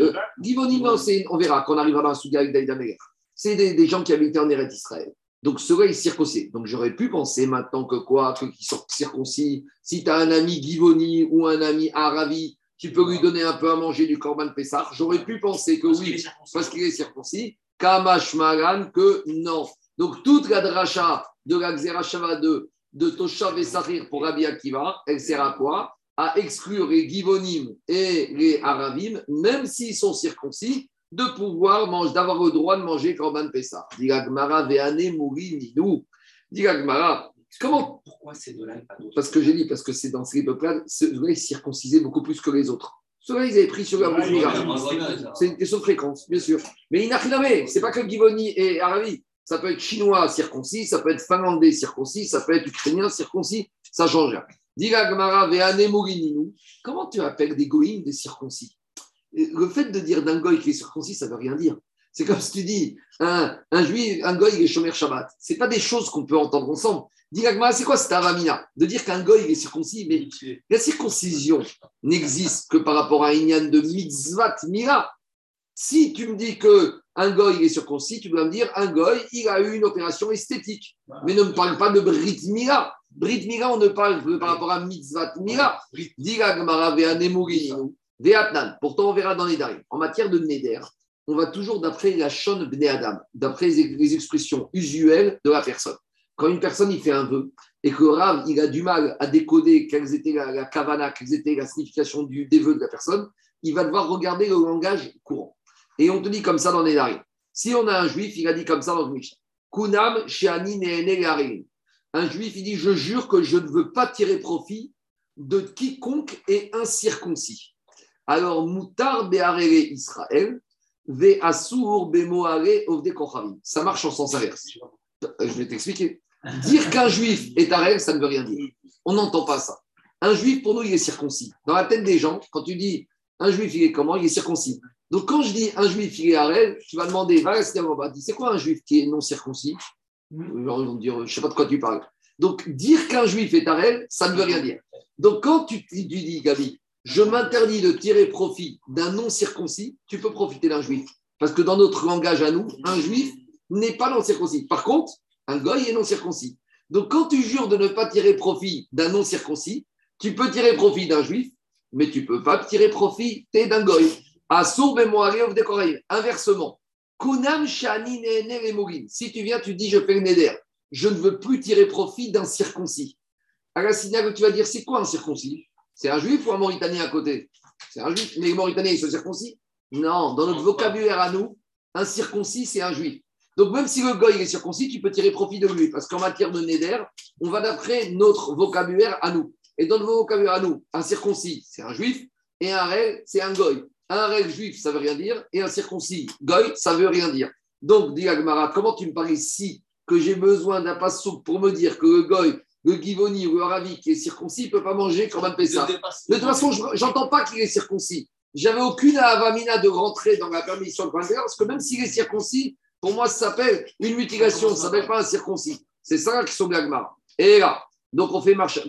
Euh, Givonim, on verra quand on arrivera dans la Souga avec David Améler. C'est des, des gens qui habitaient en Eretz Israël. Donc, ceux-là, ils circoncient. Donc, j'aurais pu penser maintenant que quoi Que qu'ils sont circoncis. Si tu as un ami Givoni ou un ami Arabi, tu peux lui donner un peu à manger du Corban Pessah. J'aurais pu penser que oui, parce qu'il est circoncis. Kamash Magan, que non. Donc, toute la dracha de la Xerashava de, de Toshav et Sahir pour Rabbi Akiva, elle sert à quoi? À exclure les Givonim et les Arabim, même s'ils sont circoncis, de pouvoir manger, d'avoir le droit de manger Korban Pessah. Dit la Gemara, Ve'ane Mouri Nidou. Dit Gemara, comment Pourquoi ces deux-là et pas d'autres Parce que j'ai dit, parce que c'est dans ces peuples-là, ceux-là, ils circoncisaient beaucoup plus que les autres. Ceux-là, ils avaient pris sur la bouche c'est une question de fréquence, bien sûr. Mais Inachiname, c'est pas que Givoni et Arabi. Ça peut être chinois circoncis, ça peut être finlandais circoncis, ça peut être ukrainien circoncis, ça change rien. Comment tu appelles des goïms des circoncis? Le fait de dire d'un goy qui est circoncis, ça ne veut rien dire. C'est comme si tu dis un, juif, un il est Shomer Shabbat. Ce pas des choses qu'on peut entendre ensemble. Diga Gemara, c'est quoi cette avamina? De dire qu'un il est circoncis, mais la circoncision n'existe que par rapport à un Inyan de mitzvat mira. Si tu me dis que un goy est circoncis, tu dois me dire un goy il a eu une opération esthétique. Mais ne me parle pas de Brit Mila. Brit Mila, on ne parle que par rapport à mitzvat ve'atnan. Pourtant, on verra dans les darim. En matière de neder, on va toujours d'après la shon bne Adam, d'après les expressions usuelles de la personne. quand une personne il fait un vœu et que Rav il a du mal à décoder quelles étaient la, la kavana, quelles étaient la signification du, des vœux de la personne, il va devoir regarder le langage courant. Et on te dit comme ça dans les Nédarim. Si on a un juif, il a dit comme ça dans le Mishnah. Kunam le'arelim. Un juif, il dit Je jure que je ne veux pas tirer profit de quiconque est incirconcis. Alors, Moutar Be'arele Israël, Ve Asur Bemoare Ovde. Ça marche en sens inverse. Je vais t'expliquer. Dire qu'un juif est arel, ça ne veut rien dire. On n'entend pas ça. Un juif, pour nous, il est circoncis. Dans la tête des gens, quand tu dis un juif, il est comment? Il est circoncis. Donc, quand je dis un juif, il est arel, tu vas demander, va. C'est quoi un juif qui est non circoncis? Dire, je ne sais pas de quoi tu parles. Donc, dire qu'un juif est arel, ça ne veut rien dire. Donc, quand tu, dis, Gabi, je m'interdis de tirer profit d'un non circoncis, tu peux profiter d'un juif. Parce que dans notre langage à nous, un juif n'est pas non circoncis. Par contre, un goy est non circoncis. Donc, quand tu jures de ne pas tirer profit d'un non circoncis, tu peux tirer profit d'un juif, mais tu ne peux pas tirer profit d'un goy. Assour bemoareov dekoraïm. Inversement, shani. Si tu viens, tu dis je fais le neder. Je ne veux plus tirer profit d'un circoncis. À la synagogue, tu vas dire c'est quoi un circoncis? C'est un juif ou un mauritanien à côté? C'est un juif. Mais les mauritaniens, ils sont circoncis Non, dans notre vocabulaire à nous, un circoncis, c'est un juif. Donc, même si le goy est circoncis, tu peux tirer profit de lui. Parce qu'en matière de Neder, on va d'après notre vocabulaire à nous. Et dans notre vocabulaire à nous, un circoncis, c'est un juif. Et un rêve, c'est un goy. Un rêve juif, ça veut rien dire. Et un circoncis, goy, ça veut rien dire. Donc, dit Agmara, comment tu me parles ici que j'ai besoin d'un passouk pour me dire que le goy, le givoni ou le ravi qui est circoncis ne peut pas manger quand même ça. De toute façon, je n'entends pas qu'il est circoncis. J'avais aucune avamina de rentrer dans la permission de parce que même s'il est circoncis, pour moi, ça s'appelle une mutilation, ça ne s'appelle pas un circoncis. C'est ça qui sont Gagmar. Et là, donc on fait marche.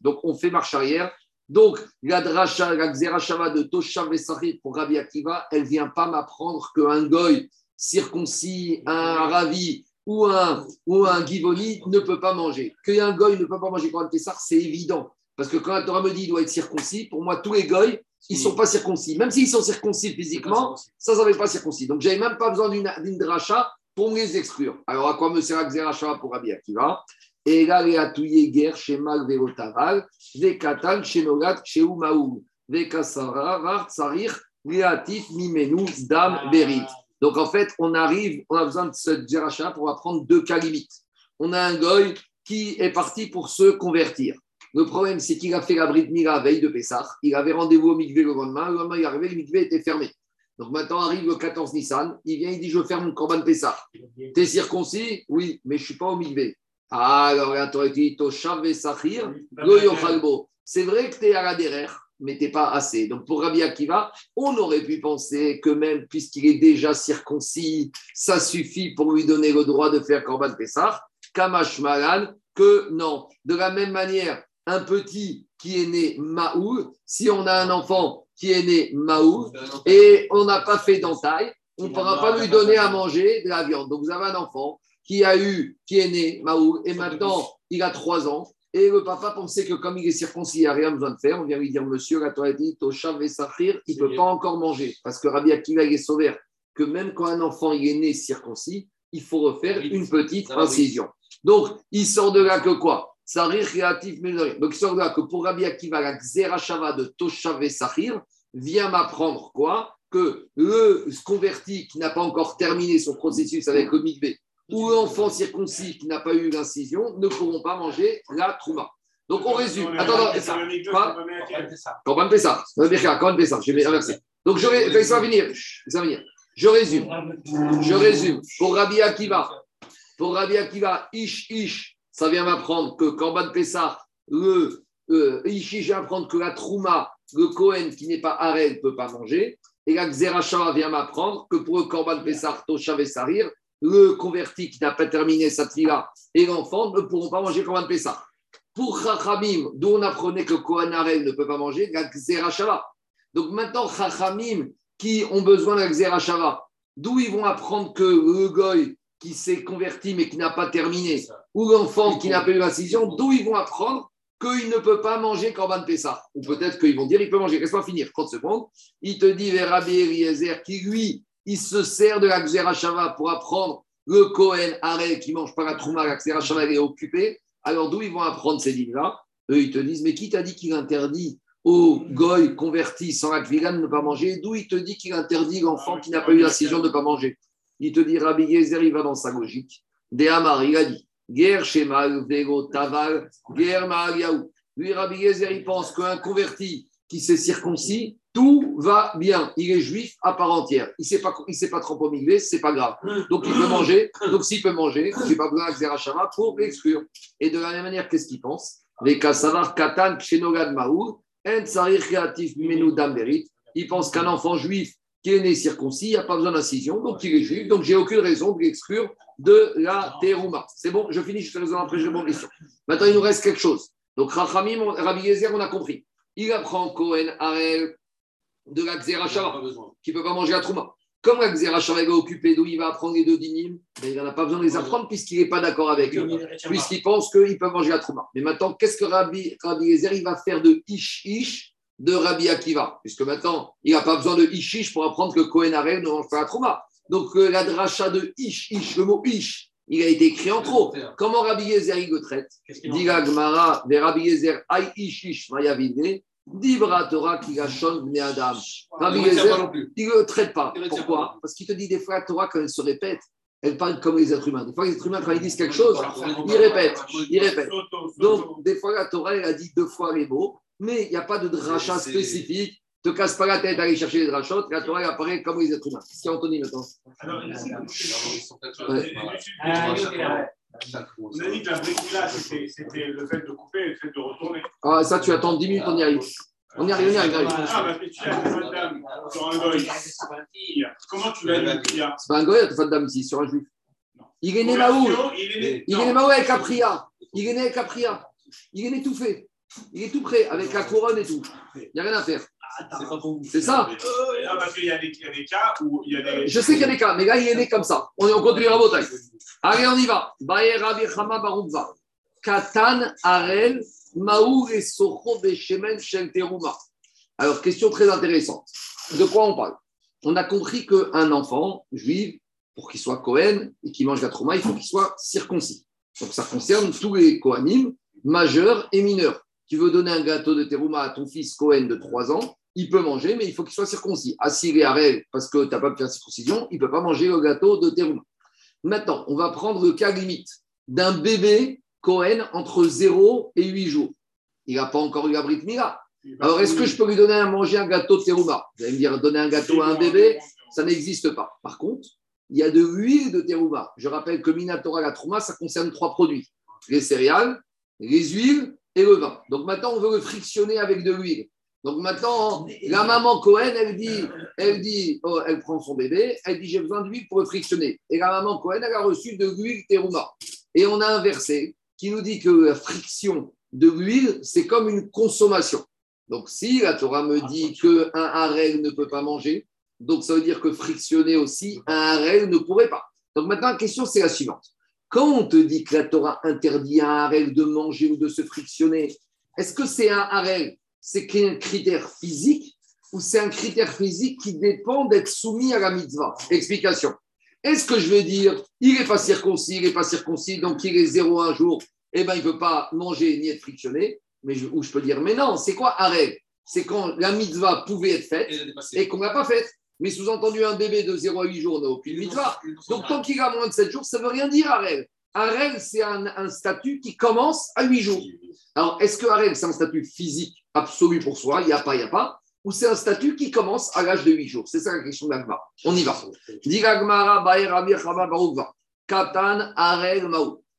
Donc on fait marche arrière. Donc la dracha, la xerashava de Toshav et pour Rabbi Akiva, elle ne vient pas m'apprendre qu'un goy circoncis, un ravi ou un, ou un givoni ne peut pas manger. Qu'un goy ne peut pas manger Corban Pessar, c'est évident. Parce que quand la Torah me dit qu'il doit être circoncis, pour moi, tous les goy, ils ne sont pas circoncis. Même s'ils sont circoncis physiquement, ça ne s'appelle pas circoncis. Donc, je n'avais même pas besoin d'une dracha pour me les exclure. Alors, à quoi me sert Xeracha pour Rabbi Akiva? Et là, les atouye guerre chez Mal Verotaval, des Katan chez Nogat chez Umaou, des Kasara, Vart, Sarir, Léatif, Mimenu, Dam, Berit. Donc, en fait, on arrive, on a besoin de ce Xeracha pour apprendre deux cas limites. On a un goy qui est parti pour se convertir. Le problème, c'est qu'il a fait la bride Mila veille de Pessah. Il avait rendez-vous au Mikvé le lendemain. Le lendemain, il est arrivé, le Mikvé était fermé. Donc maintenant arrive le 14 Nissan. Il vient, il dit Je ferme mon Corban Pessah. T'es circoncis? Oui, mais je ne suis pas au Mikvé. Ah, alors là, tu aurais dit Toshav Sahir, Yochalbo. C'est vrai que tu es à la derrière, mais tu n'es pas assez. Donc pour Rabbi Akiva, on aurait pu penser que même puisqu'il est déjà circoncis, ça suffit pour lui donner le droit de faire Corban Pessah. Kamash Malan, que non. De la même manière, un petit qui est né Maou, si on a un enfant qui est né Maou et on n'a pas fait d'entaille, on ne pourra pas lui donner à manger de la viande. Donc vous avez un enfant qui a eu, qui est né Maou et maintenant il a trois ans. Et le papa pensait que comme il est circoncis, il n'y a rien besoin de faire. On vient lui dire, monsieur, la Torah dit, Toshav et Sahir, il ne peut pas encore manger. Parce que Rabbi Akiva est sauvé que même quand un enfant il est né circoncis, il faut refaire une petite incision. Donc, il sort de là que quoi? Sarir créatif Donc, il sort de là que pour Rabbi Akiva, la Xerashava de Toshav et Sahir vient m'apprendre quoi? Que le converti qui n'a pas encore terminé son processus avec le mikvé ou l'enfant circoncis qui n'a pas eu l'incision ne pourront pas manger la trouma. Donc on résume. Attends, attends, ça. Corban Pessah. Corban Pessah. Je vais inverser. Donc je vais. Venir. Venir. Je résume. Je résume. Pour Rabbi Akiva, pour Rabbi Akiva, Ish Ish, ça vient m'apprendre que Corban Pessah, le euh, Ish Ish vient m'apprendre que la Trouma, le Kohen qui n'est pas Arel ne peut pas manger. Et la Xerashava vient m'apprendre que pour le Corban Pessah, Toshav et Sarir, le converti qui n'a pas terminé sa fila et l'enfant ne pourront pas manger Corban Pessah. Pour Chachamim, d'où on apprenait que Arel ne peut pas manger, la Xerashava. Donc maintenant, Chachamim, qui ont besoin de la Xerashava, d'où ils vont apprendre que le Goy qui s'est converti mais qui n'a pas terminé, ou l'enfant qui n'a pas eu l'incision, d'où ils vont apprendre qu'il ne peut pas manger Corban Pessah. Ou peut-être qu'ils vont dire il peut manger. Laisse-moi finir, 30 secondes. Il te dit vers Rabbi Eliezer qui, lui, il se sert de la pour apprendre le Kohen Arel qui mange pas la Trouma, la est occupée, alors d'où ils vont apprendre ces dîmes-là Eux, ils te disent, mais qui t'a dit qu'il interdit aux goy convertis sans la de ne pas manger? D'où il te dit qu'il interdit l'enfant qui n'a pas eu l'incision de ne pas manger? Il te dit, Rabbi Yezer, il va dans sa logique. De Amar, il a dit, Ger Shemal, Vego, Taval, Yaou. Lui, Rabbi Yezer, il pense qu'un converti qui s'est circoncis, tout va bien. Il est juif à part entière. Il ne s'est pas, il pas trop ce c'est pas grave. Donc il peut manger. Donc s'il peut manger, je n'ai pas besoin d'Axerachama pour l'exclure. Et de la même manière, qu'est-ce qu'il pense? Les Kassavar Katan Maour, En Kreatif Damberit. Il pense qu'un enfant juif qui est né circoncis, il n'y a pas besoin d'incision, donc il est juif, donc j'ai aucune raison de l'exclure de la terouma. C'est bon, je finis, je te raison après, je réponds question. Maintenant, il nous reste quelque chose. Donc, Rachamim, Rabbi Yezer, on a compris. Il apprend Cohen Arel de la Xerachava, qui ne peut pas manger la Trouma. Comme la Xerachava est occupée, d'où il va apprendre les deux dinim, ben, il n'en a pas besoin de les apprendre puisqu'il n'est pas d'accord avec eux, puisqu'il pense qu'il peut manger la Trouma. Mais maintenant, qu'est-ce que Rabbi, Rabbi il va faire de Ish-Ish de Rabbi Akiva, puisque maintenant, il n'a pas besoin de Ish-Ish pour apprendre que Cohen Arel ne mange pas la Trouma. Donc, euh, la dracha de Ish-Ish, le mot Ish, il a été écrit en trop. Comment Rabbi Yezer il le traite? Diga Gmara, de Rabbi Yezer, Aï Ish Ish Mayavide, Dibra Torah Kigashon Bne Adam. Rabbi Yezer, il ne le traite pas. Pourquoi Parce qu'il te dit des fois, la Torah, quand elle se répète, elle parle comme les êtres humains. Des fois, les êtres humains, quand ils disent quelque chose, ils répètent. Ils répètent. Donc, des fois, la Torah, elle a dit deux fois les mots, mais il n'y a pas de dracha spécifique te casse pas la tête d'aller chercher les drachotes, la Torah apparaît comme les êtres humains. Qu'est-ce qu'il y a Anthony maintenant On a dit que la bricula, c'était le fait de couper le fait de retourner. Ah, ça, tu attends 10 minutes, on y arrive. On y arrive, on y arrive. Ah, que tu as une dame sur un goy. Comment tu vas dire qu'il y a C'est pas un goy, ici, sur un juif. Il est né Maou. Il est né Maou avec Capria. Il est né avec Capria. Il est né tout fait. Il est tout prêt, avec la couronne et tout. Il n'y a rien à faire. C'est ça. Non, parce qu'il y, a des cas où il y a des. Je sais qu'il y a des cas, mais là, il est né comme ça. On, on continue à voter. Allez, on y va. Bayer Rabbi Chama. Katan Arel et Socho Beshemen Shel Teruma. Alors, question très intéressante. De quoi on parle? On a compris qu'un enfant juif, pour qu'il soit Cohen et qu'il mange la trauma, il faut qu'il soit circoncis. Donc, ça concerne tous les Kohanim, majeurs et mineurs. Tu veux donner un gâteau de terouma à ton fils Cohen de 3 ans, il peut manger, mais il faut qu'il soit circoncis. À et à parce que tu n'as pas pu faire circoncision, il ne peut pas manger le gâteau de terouma. Maintenant, on va prendre le cas limite d'un bébé Cohen entre 0 et 8 jours. Il n'a pas encore eu la brite mila. Alors, est-ce que je peux lui donner à manger un gâteau de terouma Vous allez me dire, donner un gâteau à un bébé, ça n'existe pas. Par contre, il y a de l'huile de terouma. Je rappelle que Minatora la trouma, ça concerne trois produits les céréales, les huiles et le vin. Donc maintenant, on veut le frictionner avec de l'huile. Donc maintenant, la maman Cohen, elle dit, elle dit, oh, elle prend son bébé, elle dit j'ai besoin d'huile pour le frictionner. Et la maman Cohen, elle a reçu de l'huile terouma. Et on a un verset qui nous dit que la friction de l'huile, c'est comme une consommation. Donc si la Torah me dit qu'un harel ne peut pas manger, donc ça veut dire que frictionner aussi, un harel ne pourrait pas. Donc maintenant, la question, c'est la suivante. Quand on te dit que la Torah interdit à un harel de manger ou de se frictionner, est-ce que c'est un harel C'est un critère physique ou c'est un critère physique qui dépend d'être soumis à la mitzvah Explication. Est-ce que je vais dire, il n'est pas circoncis, il n'est pas circoncis, donc il est 0,1 jour, eh ben, il ne peut pas manger ni être frictionné mais Ou je peux dire, mais non, c'est quoi harel C'est quand la mitzvah pouvait être faite et qu'on ne l'a pas faite. Mais sous-entendu, un bébé de 0 à 8 jours n'a aucune mitzvah. Donc, tant qu'il a moins de 7 jours, ça ne veut rien dire, Harel. Harel, c'est un, statut qui commence à 8 jours. Alors, est-ce que Harel, c'est un statut physique absolu pour soi Il n'y a pas, il n'y a pas. Ou c'est un statut qui commence à l'âge de 8 jours? C'est ça la question d'Agma. On y va. Katan, Harel.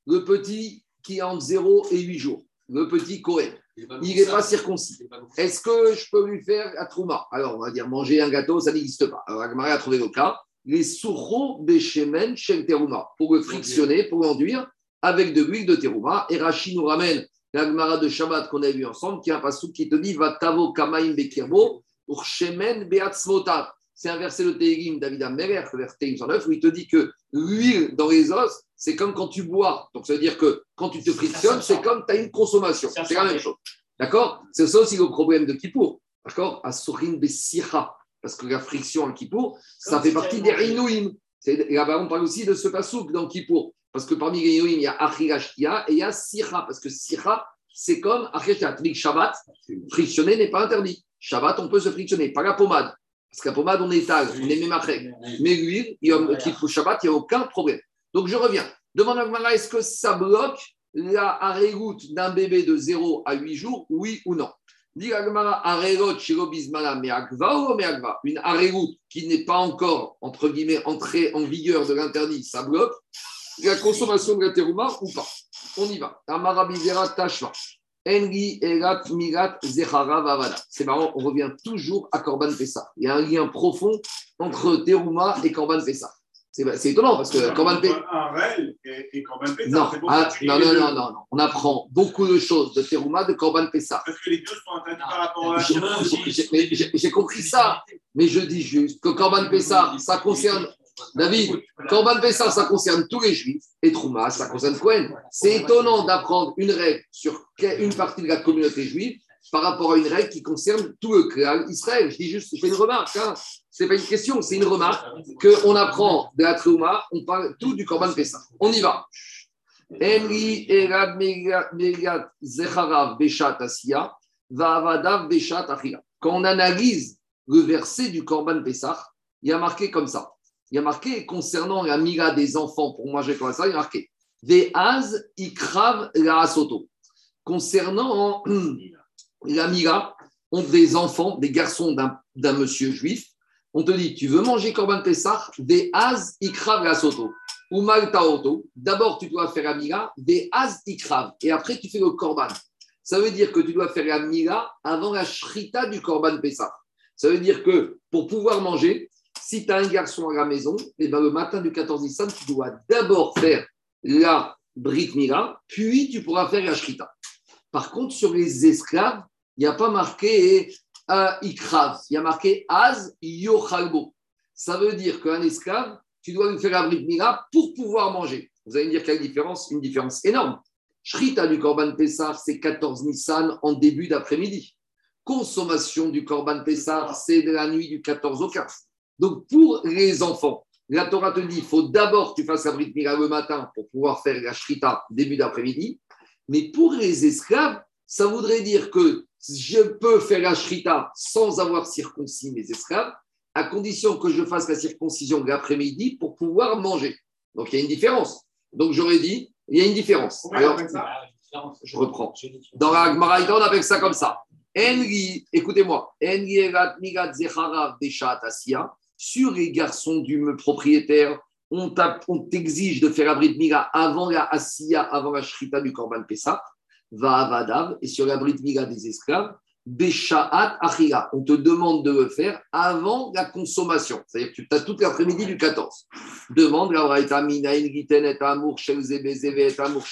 Le petit qui est entre 0 et 8 jours. Le petit Kohen. Il n'est pas circoncis. Est-ce que je peux lui faire à Trouma? Alors, on va dire manger un gâteau, ça n'existe pas. Alors, Agmara a trouvé le cas. Les sourros béchemen shel terouma, pour le frictionner, pour l'enduire avec de l'huile de terouma. Et Rachid nous ramène l'Agmara de Shabbat qu'on a vu ensemble, qui est un passou qui te dit Vatavo kamaim bekirbo, urchemen beatzvotat. C'est un verset de Tehillim, David Ameler, verset 109, où il te dit que l'huile dans les os, c'est comme quand tu bois. Donc, ça veut dire que quand tu te frictionnes, c'est comme tu as une consommation. C'est la même chose. D'accord? C'est ça aussi le problème de Kippour. D'accord? Asurin Bessira. Parce que la friction en Kippour, ça fait partie des Rinouim. C'est- Là-bas, on parle aussi de ce pasouk dans Kippour. Parce que parmi les Yoïm, il y a Achirashtia et il y a Sira. Parce que Sira, c'est comme que Shabbat, frictionner n'est pas interdit. Shabbat, on peut se frictionner, pas la pommade. Parce que la pommade, on étale, on est mémachek. Mais l'huile, il y a- qu'il faut Shabbat, il n'y a aucun problème. Donc je reviens. Demande à Gmara, est-ce que ça bloque la harégout d'un bébé de 0 à 8 jours, oui ou non? Une harégout qui n'est pas encore, entre guillemets, entrée en vigueur de l'interdit, ça bloque la consommation de la terouma ou pas? On y va. C'est marrant, on revient toujours à Korban Pessah. Il y a un lien profond entre terouma et Korban Pessah. C'est étonnant parce que Korban Pessah. Un réel et, et Corban. Non, ah, non, non, non, non, non. On apprend beaucoup de choses de terouma de Korban Pessah. Parce que les deux sont interdits par rapport à J'ai- compris ça, mais je dis juste que Korban Pessah, ça concerne David, Korban Pessah, ça concerne tous les juifs, et Trouma, ça concerne Cohen. C'est étonnant d'apprendre une règle sur une partie de la communauté juive par rapport à une règle qui concerne tout le clan Israël. Je dis juste, je fais une remarque, hein. c'est pas une question, c'est une remarque qu'on apprend de la Trouma, on parle tout du Korban Pessah. On y va. Erad zecharav beshat asiya, va'avadav beshat achila. Quand on analyse le verset du Korban Pessah, il y a marqué comme ça. Il y a marqué concernant la mira des enfants pour manger comme ça, il y a marqué Ve'az ikrav la asoto. Concernant la mira entre des enfants, des garçons d'un monsieur juif, on te dit tu veux manger Korban Pessah, Ve'az ikrav la asoto. Ou maltaoto. D'abord, tu dois faire la mira, Ve'az ikrav. Et après, tu fais le Korban. Ça veut dire que tu dois faire la mira avant la shrita du Korban Pessah. Ça veut dire que pour pouvoir manger, si tu as un garçon à la maison, eh ben, le matin du 14 Nissan, tu dois d'abord faire la Brit Mila, puis tu pourras faire la Shrita. Par contre, sur les esclaves, il n'y a pas marqué euh, Ikrav, il y a marqué Az Yochalbo. Ça veut dire qu'un esclave, tu dois lui faire la Brit Mila pour pouvoir manger. Vous allez me dire quelle différence? Une différence énorme. Shrita du Korban Pessah, c'est 14 Nissan en début d'après-midi. Consommation du Korban Pessah, c'est de la nuit du 14 au 15. Donc, pour les enfants, la Torah te dit il faut d'abord que tu fasses la Brit Mila le matin pour pouvoir faire la Shrita début d'après-midi. Mais pour les esclaves, ça voudrait dire que je peux faire la Shrita sans avoir circoncis mes esclaves, à condition que je fasse la circoncision de l'après-midi pour pouvoir manger. Donc, il y a une différence. Donc, j'aurais dit il y a une différence. Alors, je reprends. Dans la Gemara, on appelle ça comme ça. Enri, écoutez-moi, Enri. Sur les garçons du propriétaire, on t'exige de faire la brit mila avant la asiya, avant la shrita du korban pessah, va avadav, et sur la brit mila des esclaves, beshaat achila. On te demande de le faire avant la consommation. C'est-à-dire que tu as toute l'après-midi du 14. Demande la mina ingiten et amour et amour.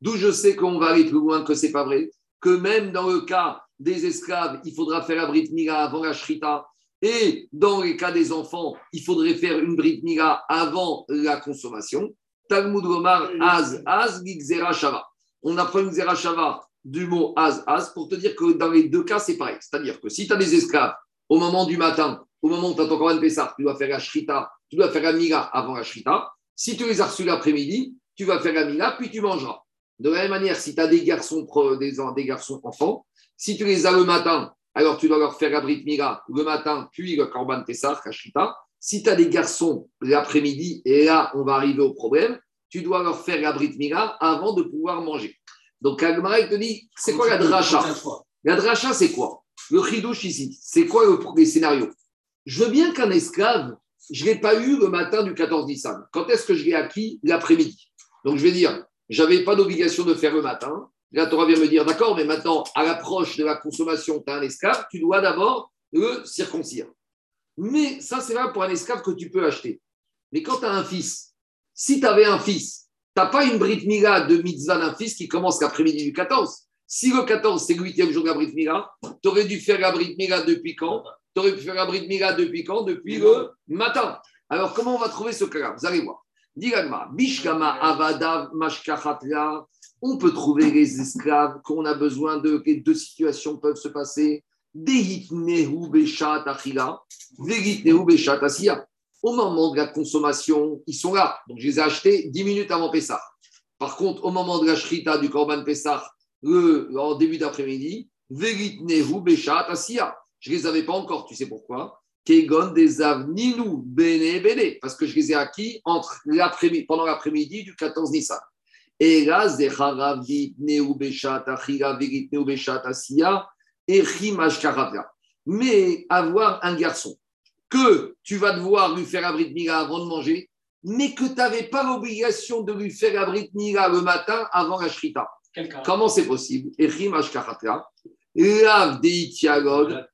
D'où je sais qu'on va aller plus loin que c'est pas vrai, que même dans le cas des esclaves, il faudra faire la brit mila avant la shrita, et dans les cas des enfants, il faudrait faire une brit mila avant la consommation. Talmud Gomar, Az, Az, Gixera Shava. On apprend une Xera Shava du mot Az, Az pour te dire que dans les deux cas, c'est pareil. C'est-à-dire que si tu as des esclaves au moment du matin, au moment où tu as ton Korban Pessah, tu dois faire la shrita, tu dois faire la mila avant la shrita. Si tu les as reçus l'après-midi, tu vas faire la mila, puis tu mangeras. De la même manière, si tu as des garçons, des, des garçons enfants, si tu les as le matin, alors tu dois leur faire la Brit Mila le matin, puis le Korban Pessah, Kashita. Si tu as des garçons l'après-midi, et là, on va arriver au problème, tu dois leur faire la Brit Mila avant de pouvoir manger. Donc, Agmara, il te dit, c'est quoi la dracha La dracha, c'est quoi? Le chidouche ici, c'est quoi le, les scénarios? Je veux bien qu'un esclave, je ne l'ai pas eu le matin du 14 Nissan. Quand est-ce que je l'ai acquis? L'après-midi. Donc, je vais dire, j'avais pas d'obligation de faire le matin. La Torah vient me dire, d'accord, mais maintenant, à l'approche de la consommation, tu as un esclave, tu dois d'abord le circoncire. Mais ça, c'est là pour un esclave que tu peux acheter. Mais quand tu as un fils, si tu avais un fils, tu n'as pas une Brit Mila de mitzvah d'un fils qui commence l'après-midi du 14. Si le 14, c'est le huitième jour de la Brit Mila, tu aurais dû faire la Brit Mila depuis quand? Tu aurais pu faire la Brit Mila depuis quand? Depuis le matin. Alors, comment on va trouver ce cas-là? Vous allez voir. Digagma, Bishkama Avadav Mashkachatla, on peut trouver les esclaves qu'on a besoin de, que deux situations peuvent se passer. Au moment de la consommation, ils sont là. Donc, je les ai achetés 10 minutes avant Pessah. Par contre, au moment de la shrita du Korban Pessah, en début d'après-midi. Je ne les avais pas encore, tu sais pourquoi? Kegon des parce que je les ai acquis pendant l'après-midi du 14 Nissan. Et là. Mais avoir un garçon que tu vas devoir lui faire abrit mila avant de manger, mais que tu n'avais pas l'obligation de lui faire abrit mila le matin avant la shrita. Comment c'est possible?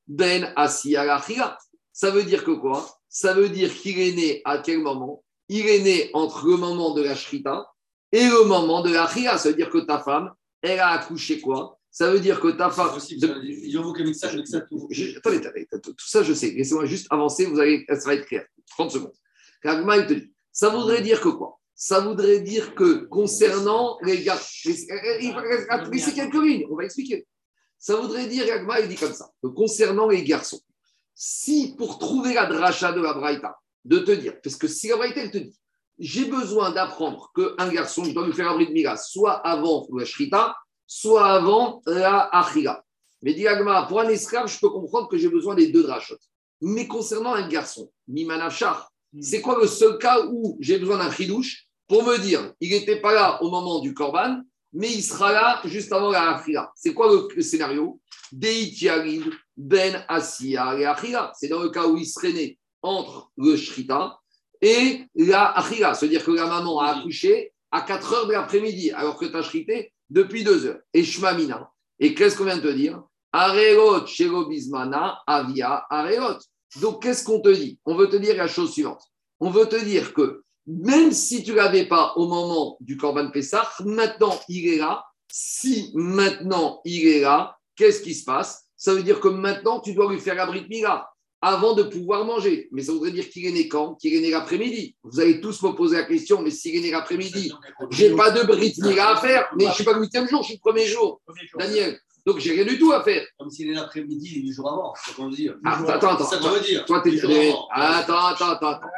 Ben. Ça veut dire que quoi? Ça veut dire qu'il est né à quel moment? Il est né entre le moment de la shrita et le moment de la chila. Ça veut dire que ta femme, elle a accouché quoi? Ça veut dire que ta femme. Il envoie qu'un message avec ça. tout. Je- attendez, attendez, tout tout ça je sais. Laissez-moi juste avancer, vous allez, ça va être clair. 30 secondes. Kagma, il te dit, ça voudrait dire que quoi? Ça voudrait dire que concernant les gars, laissez laissez quelques lignes, on va expliquer. Ça voudrait dire, Kagma, il dit comme ça, que concernant les garçons, si pour trouver la dracha de la Braïta, de te dire, parce que si la Braïta, elle te dit, j'ai besoin d'apprendre qu'un garçon, je dois lui faire un bris de mila, soit avant la shrita, soit avant la achila. Mais dit Agma, pour un esclave, je peux comprendre que j'ai besoin des deux drachot. Mais concernant un garçon, Mimanachar, c'est quoi le seul cas où j'ai besoin d'un chidouche pour me dire, il n'était pas là au moment du korban, mais il sera là juste avant la achila. C'est quoi le, scénario? Ben asiya et achila. C'est dans le cas où il serait né entre le shrita et la achila. C'est-à-dire que la maman a accouché à 4 heures de l'après-midi, alors que tu as shrité depuis 2 heures. Et shmamina. Et qu'est-ce qu'on vient de te dire? Bismana, Avia, Arelot. Donc, qu'est-ce qu'on te dit? On veut te dire la chose suivante. On veut te dire que même si tu ne l'avais pas au moment du Corban Pessah, maintenant il est là. Si maintenant il est là, qu'est-ce qui se passe? Ça veut dire que maintenant tu dois lui faire la Brit Mila avant de pouvoir manger. Mais ça voudrait dire qu'il est né quand? Qu'il est né l'après-midi. Vous allez tous me poser la question, mais s'il est né l'après-midi, j'ai pas de Brit à faire. Mais je ne suis pas le huitième jour, je suis le premier jour. Daniel. Donc, j'ai rien du tout à faire. Comme s'il est l'après-midi, il est du jour avant. C'est ce qu'on veut dire. Ah, attends, attends. Ça qu'on veut dire. Toi, t'es. Du jour avant. Attends, attends, attends. Ah